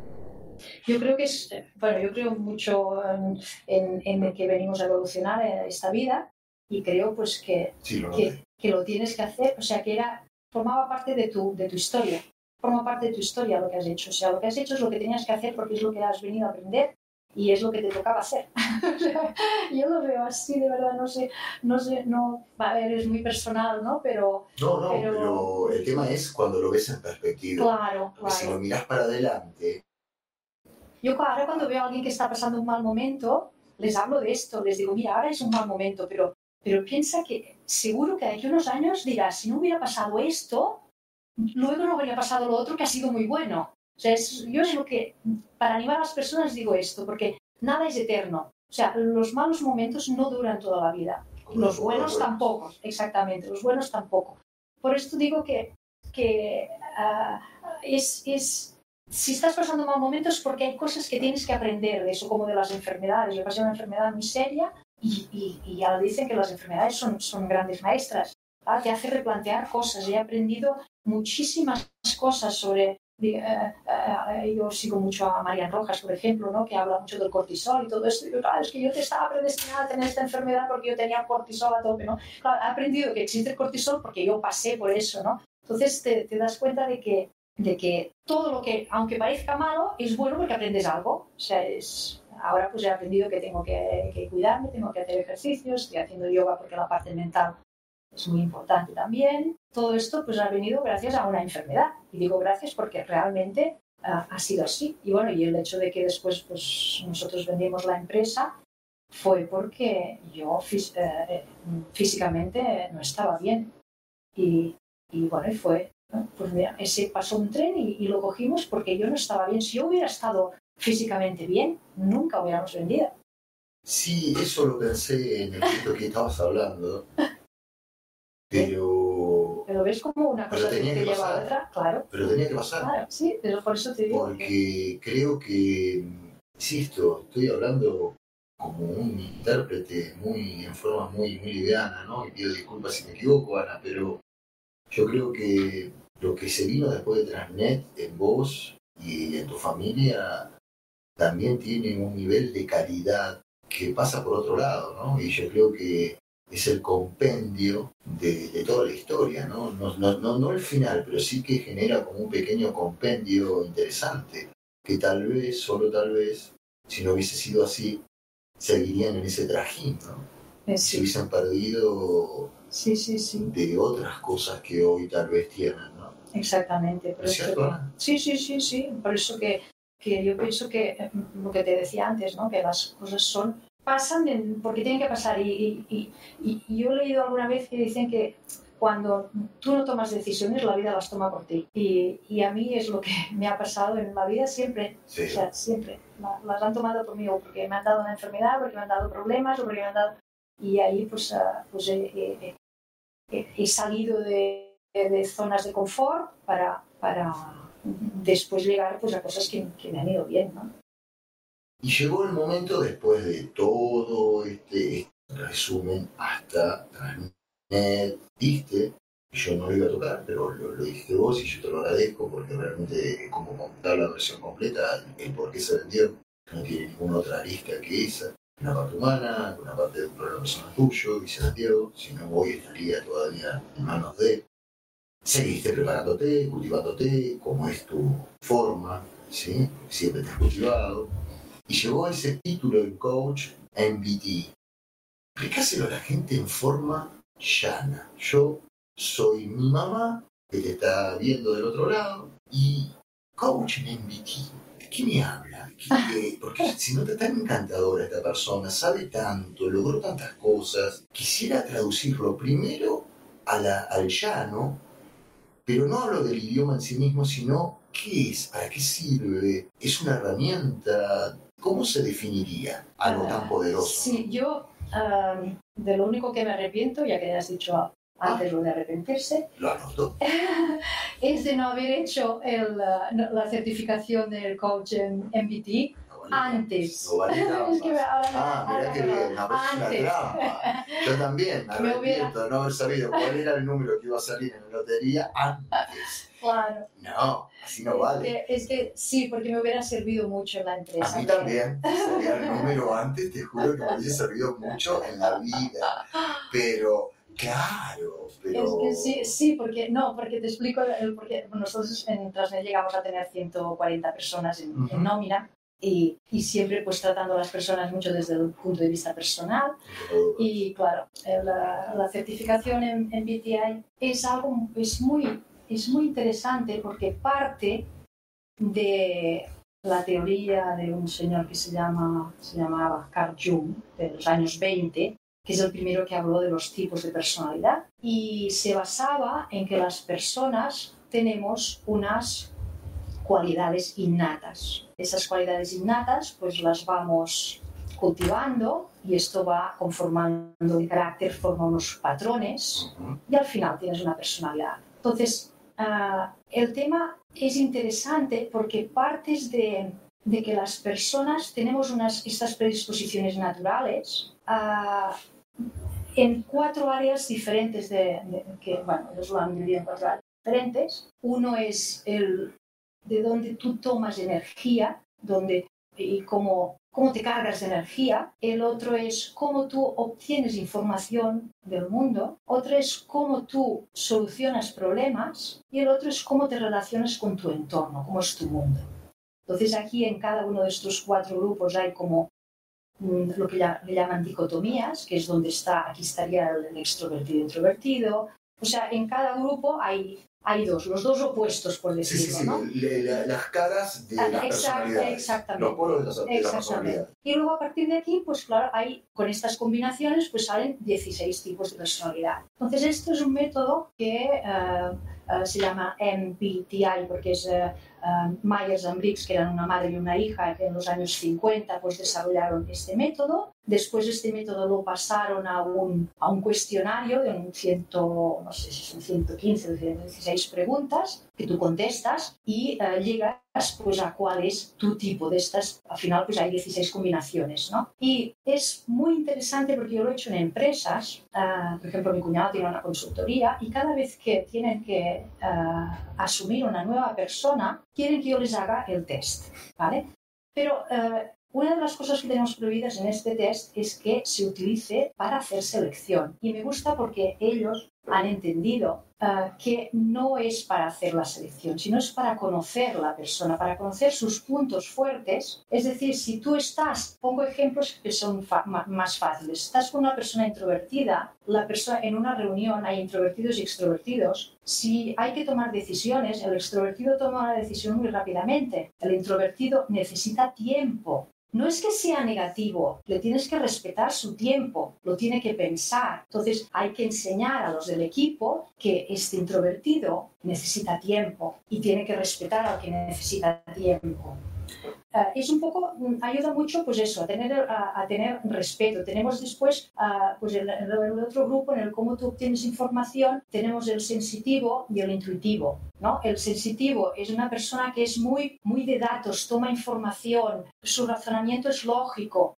Speaker 2: Yo creo que es, bueno, yo creo mucho en, en, en que venimos a evolucionar en esta vida y creo pues que,
Speaker 1: Sí, lo
Speaker 2: que, que lo tienes que hacer, o sea, que era, formaba parte de tu, de tu historia, forma parte de tu historia lo que has hecho, o sea, lo que has hecho es lo que tenías que hacer porque es lo que has venido a aprender y es lo que te tocaba hacer. [laughs] O sea, yo lo veo así, de verdad, no sé, no sé, no, a ver, es muy personal, ¿no? Pero
Speaker 1: No, no,
Speaker 2: pero-
Speaker 1: pero el tema es cuando lo ves en perspectiva.
Speaker 2: claro,
Speaker 1: Porque si lo
Speaker 2: claro.
Speaker 1: mirás para adelante,
Speaker 2: Yo ahora cuando veo a alguien que está pasando un mal momento, les hablo de esto, les digo, mira, ahora es un mal momento, pero, pero piensa que seguro que a unos años dirás, si no hubiera pasado esto, luego no habría pasado lo otro que ha sido muy bueno. O sea, es- yo es lo que, para animar a las personas digo esto, porque nada es eterno. O sea, los malos momentos no duran toda la vida. Los buenos tampoco, exactamente, los buenos tampoco. Por esto digo que, que ah, es, es, si estás pasando mal momentos es porque hay cosas que tienes que aprender de eso, como de las enfermedades. Yo pasé una enfermedad muy seria y, y, y ya dicen que las enfermedades son, son grandes maestras. ¿ah? Te hace replantear cosas. He aprendido muchísimas cosas sobre... di- eh, eh, yo sigo mucho a Marian Rojas, por ejemplo, ¿no? que habla mucho del cortisol y todo esto. Y yo, claro, es que yo te estaba predestinada a tener esta enfermedad porque yo tenía cortisol a tope. ¿no? Claro, he aprendido que existe el cortisol porque yo pasé por eso. ¿no? Entonces te, te das cuenta de que de que todo lo que, aunque parezca malo, es bueno porque aprendes algo. O sea, es, ahora pues he aprendido que tengo que, que cuidarme, tengo que hacer ejercicios, estoy haciendo yoga porque la parte mental es muy importante también. Todo esto pues ha venido gracias a una enfermedad. Y digo gracias porque realmente ah, ha sido así. Y bueno, y el hecho de que después pues nosotros vendimos la empresa fue porque yo eh, eh, físicamente no estaba bien. Y, y bueno, y fue Pues mira, ese pasó un tren y, y, lo cogimos porque yo no estaba bien. Si yo hubiera estado físicamente bien, nunca hubiéramos vendido.
Speaker 1: Sí, eso lo pensé en el momento que estabas hablando. Pero.
Speaker 2: Pero ves como una cosa
Speaker 1: tenía
Speaker 2: que,
Speaker 1: que
Speaker 2: lleva a otra, claro.
Speaker 1: Pero tenía que pasar.
Speaker 2: Claro, sí, pero por eso te digo. que-
Speaker 1: Porque creo que, insisto, estoy hablando como un intérprete muy en forma muy, muy liviana, ¿no? Y pido disculpas si me equivoco, Ana, pero yo creo que lo que se vino después de Transnet en vos y en tu familia también tiene un nivel de calidad que pasa por otro lado, ¿no? Y yo creo que es el compendio de, de toda la historia, ¿no? No, no, no, no el final, pero sí que genera como un pequeño compendio interesante, que tal vez, solo tal vez, si no hubiese sido así, seguirían en ese trajín, ¿no?
Speaker 2: Eh,
Speaker 1: Se hubiesen perdido
Speaker 2: sí, sí, sí,
Speaker 1: de otras cosas que hoy tal vez tienen, ¿no?
Speaker 2: exactamente. Por
Speaker 1: ¿Es cierto?
Speaker 2: Sí, sí, sí, sí. Por eso que, que yo pienso que eh, lo que te decía antes, ¿no? Que las cosas son pasan en- porque tienen que pasar. Y, y- y- y yo he leído alguna vez que dicen que cuando tú no tomas decisiones, la vida las toma por ti. Y, a mí es lo que [laughs] me ha pasado en la vida siempre.
Speaker 1: Sí.
Speaker 2: O sea, siempre. La- Las han tomado por mí o porque me han dado una enfermedad, porque me han dado problemas o porque me han dado... Y ahí pues, ah, pues he, he- he- he salido de, de zonas de confort para, para después llegar pues, a cosas que, que me han ido bien. ¿no?
Speaker 1: Y llegó el momento después de todo este, resumen hasta Transnet, viste, yo no lo iba a tocar, pero lo, lo dijiste vos y yo te lo agradezco porque realmente como contar la versión completa, el por qué se vendió, no tiene ninguna otra lista que esa. Una parte humana, una parte de un problema personal tuyo y se vendió, si no hoy estaría todavía en manos de... Seguiste preparándote, cultivándote, como es tu forma, ¿sí? Siempre te has cultivado y llegó ese título de coach MBT. Explícaselo a la gente en forma llana. Yo soy mi mamá, que te está viendo del otro lado, y coach en MBT. ¿De qué me habla? ¿Qué- qué? Porque si no está tan encantadora esta persona, sabe tanto, logró tantas cosas, quisiera traducirlo primero a la- al llano, pero no hablo del idioma en sí mismo, sino qué es, para qué sirve, es una herramienta, ¿cómo se definiría algo tan poderoso?
Speaker 2: Sí, yo ah, de lo único que me arrepiento, ya que has dicho antes lo de arrepentirse,
Speaker 1: Lo anoto. [laughs]
Speaker 2: es de no haber hecho el, ah, la certificación del coach en MBT antes.
Speaker 1: No vale
Speaker 2: Es que ahora me-
Speaker 1: Ah, mirá
Speaker 2: ahora
Speaker 1: qué
Speaker 2: me-
Speaker 1: bien, a ver si es
Speaker 2: antes.
Speaker 1: una trampa. Yo también me [laughs]
Speaker 2: Me hubiera-
Speaker 1: arrepiento de no haber sabido cuál era el número que iba a salir en la lotería antes.
Speaker 2: Claro.
Speaker 1: No, así no vale.
Speaker 2: Es que, es que sí, porque me hubiera servido mucho en la empresa.
Speaker 1: A mí también, si salía el [laughs] número antes, te juro que me hubiese servido mucho en la vida. Pero, claro, pero...
Speaker 2: Es que sí, sí, porque no, porque te explico, el, porque nosotros en Transnet llegamos a tener 140 personas en, en
Speaker 1: Ujú.
Speaker 2: nómina y, y siempre pues tratando a las personas mucho desde el punto de vista personal. Y claro, eh, la, la certificación en, en BTI es algo, es muy, es muy interesante porque parte de la teoría de un señor que se, llama, se llamaba Carl Jung, de los años 20, que es el primero que habló de los tipos de personalidad, y se basaba en que las personas tenemos unas cualidades innatas. Esas cualidades innatas pues las vamos cultivando y esto va conformando el carácter, forma unos patrones y al final tienes una personalidad. Entonces, ah, el tema es interesante porque partes de, de que las personas tenemos unas, estas predisposiciones naturales ah, en cuatro áreas diferentes de, de- que, bueno, ellos lo han dividido en cuatro áreas diferentes. Uno es el de donde tú tomas energía, donde y cómo, cómo te cargas de energía. El otro es cómo tú obtienes información del mundo. Otro es cómo tú solucionas problemas. Y el otro es cómo te relacionas con tu entorno, cómo es tu mundo. Entonces aquí en cada uno de estos cuatro grupos hay como mm, lo que le llaman dicotomías, que es donde está, aquí estaría el extrovertido introvertido. O sea, en cada grupo hay, hay dos, los dos opuestos, por
Speaker 1: Sí, sí,
Speaker 2: decirlo,
Speaker 1: sí,
Speaker 2: ¿no?
Speaker 1: le- la- las caras de
Speaker 2: Ah,
Speaker 1: las personalidades.
Speaker 2: exactamente.
Speaker 1: Los polos de, las- de la
Speaker 2: Exactamente.
Speaker 1: personalidad.
Speaker 2: Y luego a partir de aquí, pues claro, hay, con estas combinaciones pues salen 16 tipos de personalidad. Entonces esto es un método que eh, eh, se llama MBTI porque es uh, Myers and Briggs, que eran una madre y una hija, que en los años 50 pues desarrollaron este método. Después este método lo pasaron a un, a un cuestionario de un ciento, no sé si son 115 o 116 preguntas que tú contestas y llegas pues a cuál es tu tipo de estas. Al final pues hay 16 combinaciones, ¿no? Y es muy interesante porque yo lo he hecho en empresas. por ejemplo, mi cuñado tiene una consultoría y cada vez que tienen que asumir una nueva persona, quieren que yo les haga el test, ¿vale? Pero uh, una de las cosas que tenemos prohibidas en este test es que se utilice para hacer selección. Y me gusta porque ellos han entendido uh, que no es para hacer la selección, sino es para conocer la persona, para conocer sus puntos fuertes. Es decir, si tú estás, pongo ejemplos que son más fáciles, estás con una persona introvertida, la persona en una reunión hay introvertidos y extrovertidos, si hay que tomar decisiones, el extrovertido toma una decisión muy rápidamente, el introvertido necesita tiempo no es que sea negativo, le tienes que respetar su tiempo, lo tiene que pensar. Entonces hay que enseñar a los del equipo que este introvertido necesita tiempo y tiene que respetar al que necesita tiempo. Uh, es un poco, mm, ayuda mucho pues eso, a tener, a, a tener respeto. Tenemos después uh, pues el, el, otro grupo en el cómo tú obtienes información, tenemos el sensitivo y el intuitivo. ¿no? El sensitivo es una persona que es muy, muy de datos, toma información, su razonamiento es lógico,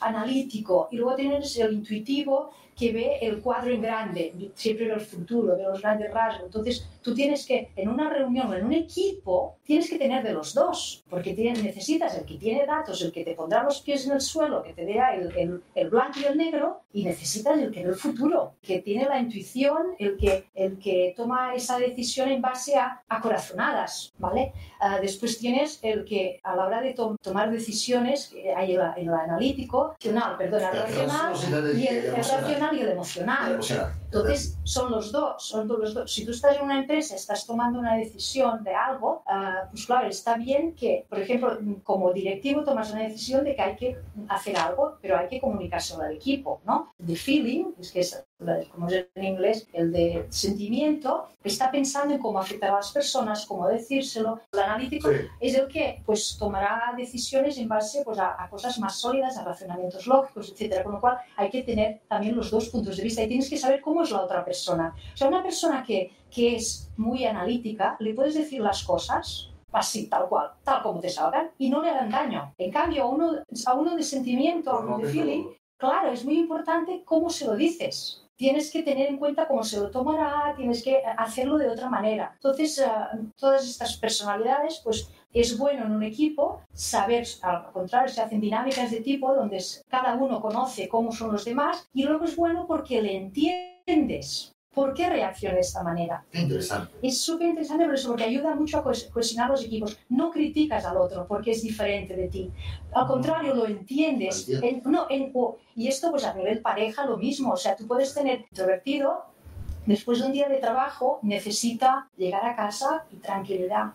Speaker 2: analítico. y luego tienes el intuitivo que ve el cuadro en grande, siempre ve el futuro, ve los grandes rasgos. Entonces, tú tienes que, en una reunión o en un equipo, tienes que tener de los dos, porque tienes, necesitas el que tiene datos, el que te pondrá los pies en el suelo, que te dé el, el, el, blanco y el negro, y necesitas el que ve el futuro, que tiene la intuición, el que, el que toma esa decisión en base a, a corazonadas, ¿vale? Uh, después tienes el que a la hora de to tomar decisiones, hay el, el analítico, racional, perdón, el racional y el, el racional y el emocional. Entonces, son los dos, son los dos. Si tú estás en una empresa, estás tomando una decisión de algo, uh, pues claro, está bien que, por ejemplo, como directivo tomas una decisión de que hay que hacer algo, pero hay que comunicárselo al equipo, ¿no? De feeling, es que es, como es en inglés, el de sentimiento, está pensando en cómo afectar a las personas, cómo decírselo. El analítico sí. es el que, pues, tomará decisiones en base pues, a, a cosas más sólidas, a razonamientos lógicos, etcétera. Con lo cual, hay que tener también los dos puntos de vista y tienes que saber cómo es la otra persona. O sea, una persona que, que es muy analítica, le puedes decir las cosas así, tal cual, tal como te salgan, y no le harán daño. En cambio, a uno, a uno de sentimiento, a uno de feeling, claro, es muy importante cómo se lo dices. Tienes que tener en cuenta cómo se lo tomará, tienes que hacerlo de otra manera. Entonces, uh, todas estas personalidades, pues es bueno en un equipo saber, al contrario, se hacen dinámicas de tipo donde cada uno conoce cómo son los demás y luego es bueno porque le entiendes. ¿Por qué reacciona de esta manera?
Speaker 1: Interesante.
Speaker 2: Es súper interesante por eso, porque ayuda mucho a cohesionar los equipos. No criticas al otro porque es diferente de ti. Al contrario, lo entiendes. En, no, en, y esto, pues a nivel pareja, lo mismo. O sea, tú puedes tener introvertido, después de un día de trabajo, necesita llegar a casa y tranquilidad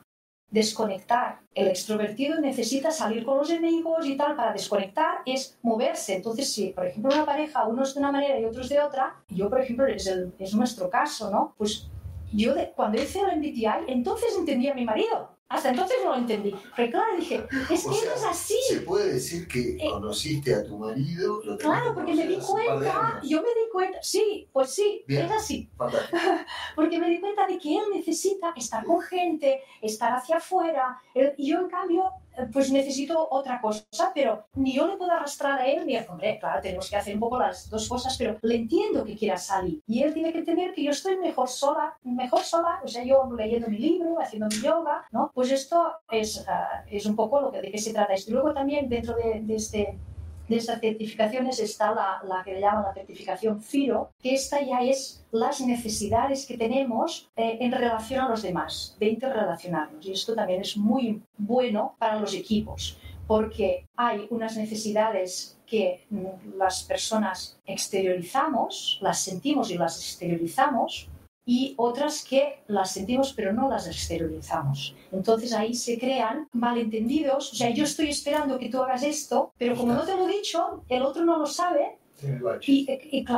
Speaker 2: desconectar. El extrovertido necesita salir con los enemigos y tal para desconectar, es moverse. Entonces, si por ejemplo una pareja, unos de una manera y otros de otra, yo por ejemplo es, nuestro caso, ¿no? Pues yo cuando hice el MBTI, entonces entendí a mi marido. Hasta entonces no lo entendí. Pero claro, dije, es
Speaker 1: O
Speaker 2: que
Speaker 1: sea,
Speaker 2: no es así.
Speaker 1: Se puede decir que
Speaker 2: Eh,
Speaker 1: conociste a tu marido. lo
Speaker 2: Claro,
Speaker 1: que
Speaker 2: porque me di cuenta, yo me di cuenta, sí, pues sí,
Speaker 1: Bien.
Speaker 2: es así. [laughs] Porque me di cuenta de que él necesita estar con gente, estar hacia afuera, él- y yo en cambio, eh, pues necesito otra cosa, pero ni yo le puedo arrastrar a él, ni a, hombre, claro, tenemos que hacer un poco las dos cosas, pero le entiendo que quiera salir. Y él tiene que entender que yo estoy mejor sola, mejor sola, o sea, yo leyendo mi libro, haciendo mi yoga, ¿no? Pues esto es, ah, es un poco lo que, de qué se trata esto. Y luego también dentro de, de este de estas certificaciones está la, que le llaman la certificación FIRO, que esta ya es las necesidades que tenemos eh, en relación a los demás, de interrelacionarnos. Y esto también es muy bueno para los equipos, porque hay unas necesidades que mm, las personas exteriorizamos, las sentimos y las exteriorizamos, y otras que las sentimos pero no las exteriorizamos. Entonces ahí se crean malentendidos, o sea, yo estoy esperando que tú hagas esto, pero como no te lo he dicho, el otro no lo sabe, Y,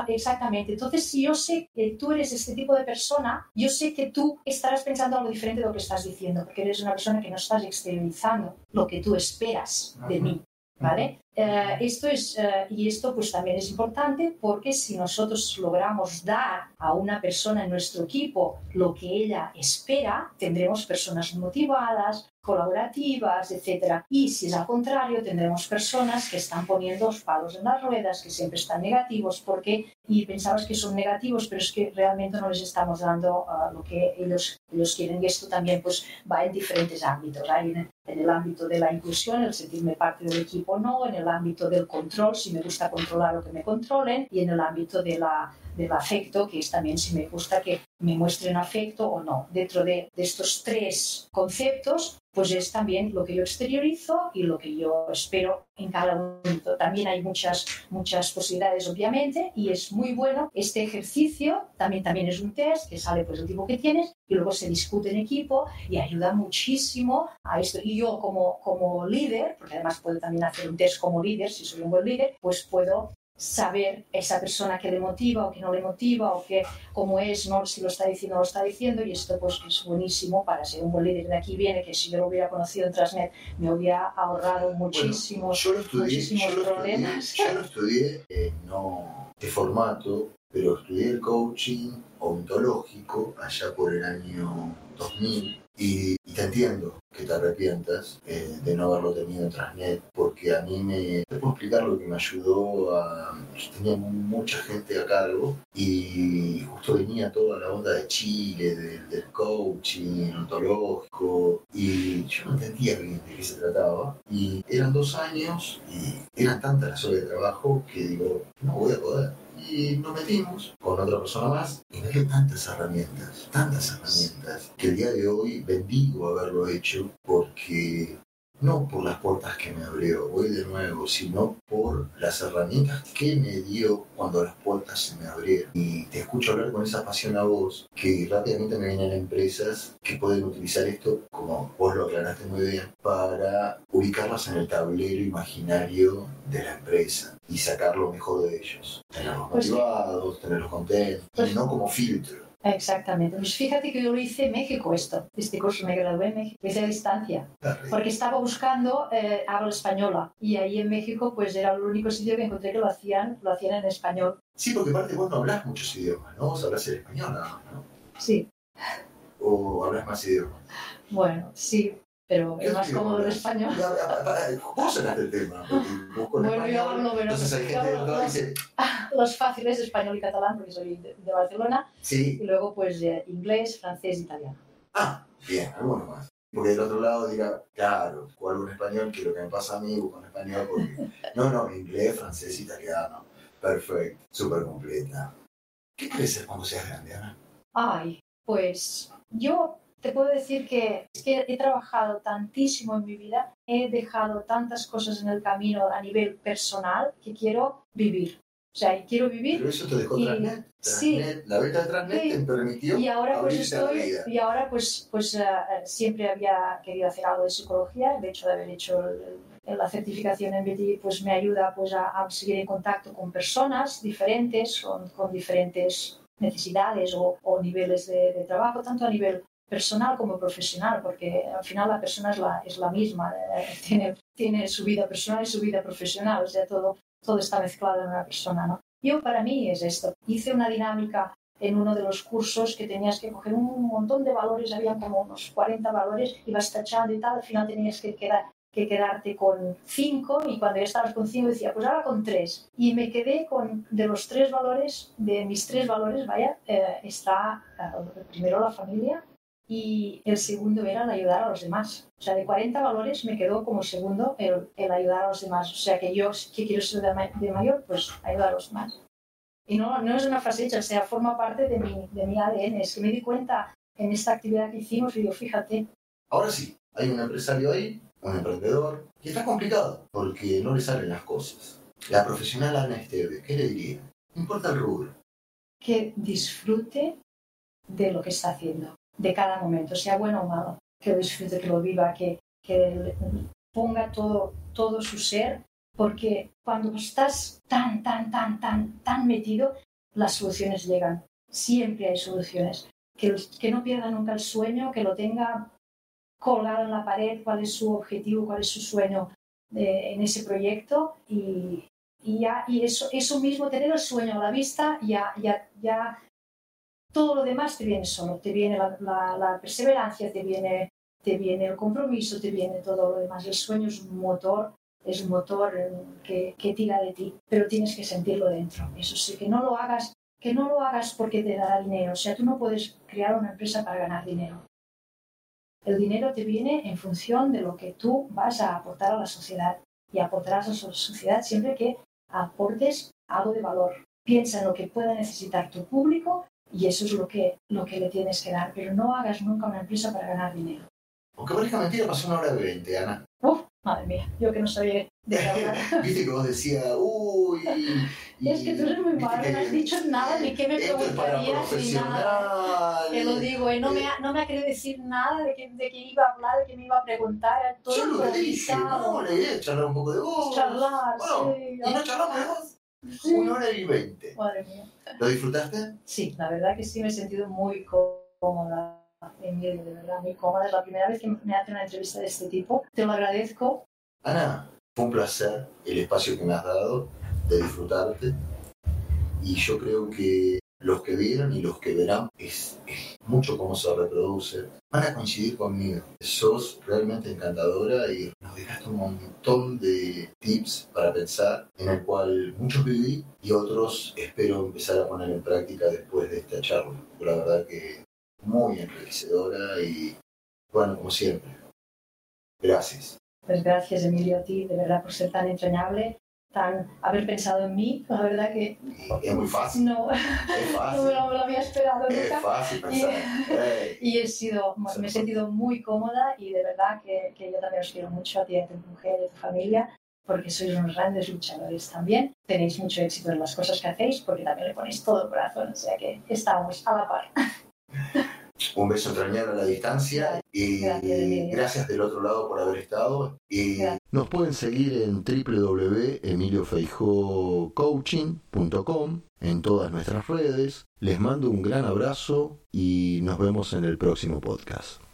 Speaker 2: exactamente. Entonces, si yo sé que tú eres este tipo de persona, yo sé que tú estarás pensando algo diferente de lo que estás diciendo, porque eres una persona que no estás exteriorizando lo que tú esperas de mí. ¿Vale? Eh, esto es, eh, y esto pues también es importante porque si nosotros logramos dar a una persona en nuestro equipo lo que ella espera, tendremos personas motivadas, colaborativas, etc. Y si es al contrario, tendremos personas que están poniendo los palos en las ruedas, que siempre están negativos, porque y pensabas que son negativos, pero es que realmente no les estamos dando uh, lo que ellos, ellos quieren. Y esto también pues, va en diferentes ámbitos. Hay en, en, el ámbito de la inclusión, el sentirme parte del equipo no, en el ámbito del control, si me gusta controlar lo que me controlen, y en el ámbito de la del afecto, que es también si me gusta que me muestren afecto o no. Dentro de, de, estos tres conceptos, pues es también lo que yo exteriorizo y lo que yo espero en cada momento. También hay muchas, muchas posibilidades, obviamente, y es muy bueno este ejercicio. También, también es un test que sale pues el tipo que tienes y luego se discute en equipo y ayuda muchísimo a esto. Y yo como, como líder, porque además puedo también hacer un test como líder, si soy un buen líder, pues puedo saber esa persona que le motiva o que no le motiva o que cómo es, no si lo está diciendo o lo está diciendo y esto pues es buenísimo para ser un buen líder. De aquí viene que si yo lo hubiera conocido en Transnet me hubiera ahorrado muchísimos,
Speaker 1: yo lo estudié,
Speaker 2: muchísimos
Speaker 1: yo lo
Speaker 2: problemas.
Speaker 1: Estudié, yo lo estudié eh, no de formato, pero estudié el coaching ontológico allá por el año 2000 y, te entiendo que te arrepientas eh, de no haberlo tenido en Transnet, porque a mí me... Te puedo explicar lo que me ayudó a... Yo tenía mucha gente a cargo y justo venía toda la onda de Chile, del, del coaching ontológico, y yo no entendía de qué se trataba. Y eran dos años y eran tantas las horas de trabajo que digo, no voy a poder y nos metimos con otra persona más. Y me dio tantas herramientas, tantas herramientas, que el día de hoy bendigo haberlo hecho porque no por las puertas que me abrió, voy de nuevo, sino por las herramientas que me dio cuando las puertas se me abrieron. Y te escucho hablar con esa pasión a vos, que rápidamente me vienen empresas que pueden utilizar esto, como vos lo aclaraste muy bien, para ubicarlas en el tablero imaginario de la empresa y sacar lo mejor de ellos. Tenerlos
Speaker 2: Pues
Speaker 1: motivados, tenerlos contentos,
Speaker 2: Pues-
Speaker 1: y no como filtro.
Speaker 2: Exactamente. Pues fíjate que yo lo hice en México esto. Este curso me gradué en México, hice a distancia. Porque estaba buscando eh, habla española y ahí en México pues era el único sitio que encontré que lo hacían, lo hacían en español.
Speaker 1: Sí, porque aparte vos no hablas muchos idiomas, ¿no? Vos hablas el español nada ¿no?
Speaker 2: Sí,
Speaker 1: O hablas más idiomas.
Speaker 2: bueno, sí, pero es más cómodo el español.
Speaker 1: Vos sacaste el tema,
Speaker 2: Bueno, hablo, pero
Speaker 1: entonces hay gente
Speaker 2: los,
Speaker 1: dice, [laughs]
Speaker 2: los fáciles, español y catalán, porque soy de, de Barcelona,
Speaker 1: sí,
Speaker 2: y luego pues eh, inglés, francés, italiano.
Speaker 1: ah, bien, alguno más. Porque del otro lado dirá, claro, juego en español, que lo que me pasa a mí, busco en español, porque... No, no, inglés, francés, italiano, perfecto, súper completa. ¿Qué querés ser cuando seas grande, Ana?
Speaker 2: Ay, pues yo te puedo decir que, es que he trabajado tantísimo en mi vida, he dejado tantas cosas en el camino a nivel personal que quiero vivir. O sea, y quiero vivir
Speaker 1: Pero eso te dejó
Speaker 2: Y-
Speaker 1: Transnet.
Speaker 2: sí.
Speaker 1: La beta de Transnet
Speaker 2: Sí.
Speaker 1: te permitió
Speaker 2: y ahora pues estoy y ahora pues pues eh, eh, siempre había querido hacer algo de psicología el hecho de haber hecho el- el- la certificación en BTI pues me ayuda pues a, a seguir en contacto con personas diferentes con, con diferentes necesidades o, o niveles de, de trabajo tanto a nivel personal como profesional porque al final la persona es la, es la misma eh, tiene, tiene su vida personal y su vida profesional o sea todo todo está mezclado en una persona no yo para mí es esto hice una dinámica en uno de los cursos que tenías que coger un montón de valores, habían como unos 40 valores, ibas tachando y tal, al final tenías que, quedar, que quedarte con 5 y cuando ya estabas con 5 decía, pues ahora con 3. Y me quedé con, de los tres valores, de mis tres valores, vaya, eh, está eh, primero la familia y el segundo era el ayudar a los demás. O sea, de 40 valores me quedó como segundo el, el ayudar a los demás. O sea, que yo, que quiero ser de mayor, pues ayudar a los demás. Y no, no es una frase hecha, o sea, forma parte de mi, de mi ADN. Es que me di cuenta en esta actividad que hicimos y digo, fíjate,
Speaker 1: Ahora sí, hay un empresario ahí, un emprendedor, que está complicado porque no le salen las cosas. La profesional Ana Esteve, ¿qué le diría? No importa el rubro.
Speaker 2: que disfrute de lo que está haciendo, de cada momento, sea bueno o malo, que lo disfrute, que lo viva, que, que ponga todo, todo su ser porque cuando estás tan, tan, tan, tan, tan metido, las soluciones llegan. Siempre hay soluciones. Que, que no pierda nunca el sueño, que lo tenga colgado en la pared, cuál es su objetivo, cuál es su sueño en ese proyecto y, y, ya, y eso, eso mismo, tener el sueño a la vista, ya, ya, ya todo lo demás te viene solo, te viene la, la, perseverancia, te viene, te viene el compromiso, te viene todo lo demás. El sueño es un motor, es un motor que, que tira de ti, pero tienes que sentirlo dentro. Eso sí, que no lo hagas, que no lo hagas porque te dará dinero. O sea, tú no puedes crear una empresa para ganar dinero. El dinero te viene en función de lo que tú vas a aportar a la sociedad y aportarás a la sociedad siempre que aportes algo de valor. Piensa en lo que pueda necesitar tu público y eso es lo que, lo que le tienes que dar, pero no hagas nunca una empresa para ganar dinero.
Speaker 1: Aunque parezca mentira, pasó una hora de 20, Ana.
Speaker 2: Uf, madre mía, yo que no sabía de [laughs]
Speaker 1: Viste que vos decías, uy.
Speaker 2: Y, es que tú eres muy malo, no has dicho nada, ni qué me preguntarías, ni nada. Te lo digo, y no, me, ha, no me ha querido decir nada de que, de que iba a hablar, de que me iba a preguntar. Todo
Speaker 1: Yo lo dije, no, le dije charlar un poco de vos.
Speaker 2: Charlar,
Speaker 1: bueno,
Speaker 2: sí.
Speaker 1: ¿Y no charlamos de vos? Una hora y veinte.
Speaker 2: Madre mía.
Speaker 1: ¿Lo disfrutaste?
Speaker 2: Sí, la verdad que sí me he sentido muy cómoda en medio, de verdad, muy cómoda. Es la primera vez que me hace una entrevista de este tipo. Te lo agradezco.
Speaker 1: Ana, fue un placer el espacio que me has dado de disfrutarte. Y yo creo que los que vieron y los que verán es, mucho cómo se reproduce. Van a coincidir conmigo. Sos realmente encantadora y nos dejaste un montón de tips para pensar, en el cual muchos viví y otros espero empezar a poner en práctica después de esta charla. La verdad que muy enriquecedora y bueno, como siempre. Gracias.
Speaker 2: Pues gracias, Emilio, a ti, de verdad, por ser tan entrañable, tan haber pensado en mí. La verdad que.
Speaker 1: Es muy fácil.
Speaker 2: No,
Speaker 1: es fácil. [laughs]
Speaker 2: no me, lo, había esperado
Speaker 1: es
Speaker 2: nunca.
Speaker 1: fácil pensar.
Speaker 2: Y, [laughs] y, he sido, me he sentido muy cómoda y de verdad que, que yo también os quiero mucho a ti, a tu mujer, a tu familia, porque sois unos grandes luchadores también. Tenéis mucho éxito en las cosas que hacéis porque también le ponéis todo el corazón, o sea que estamos a la par. [laughs]
Speaker 1: Un beso entrañable a la distancia y gracias, del otro lado por haber estado. Y nos pueden seguir en www.emiliofeijocoaching.com en todas nuestras redes. Les mando un gran abrazo y nos vemos en el próximo podcast.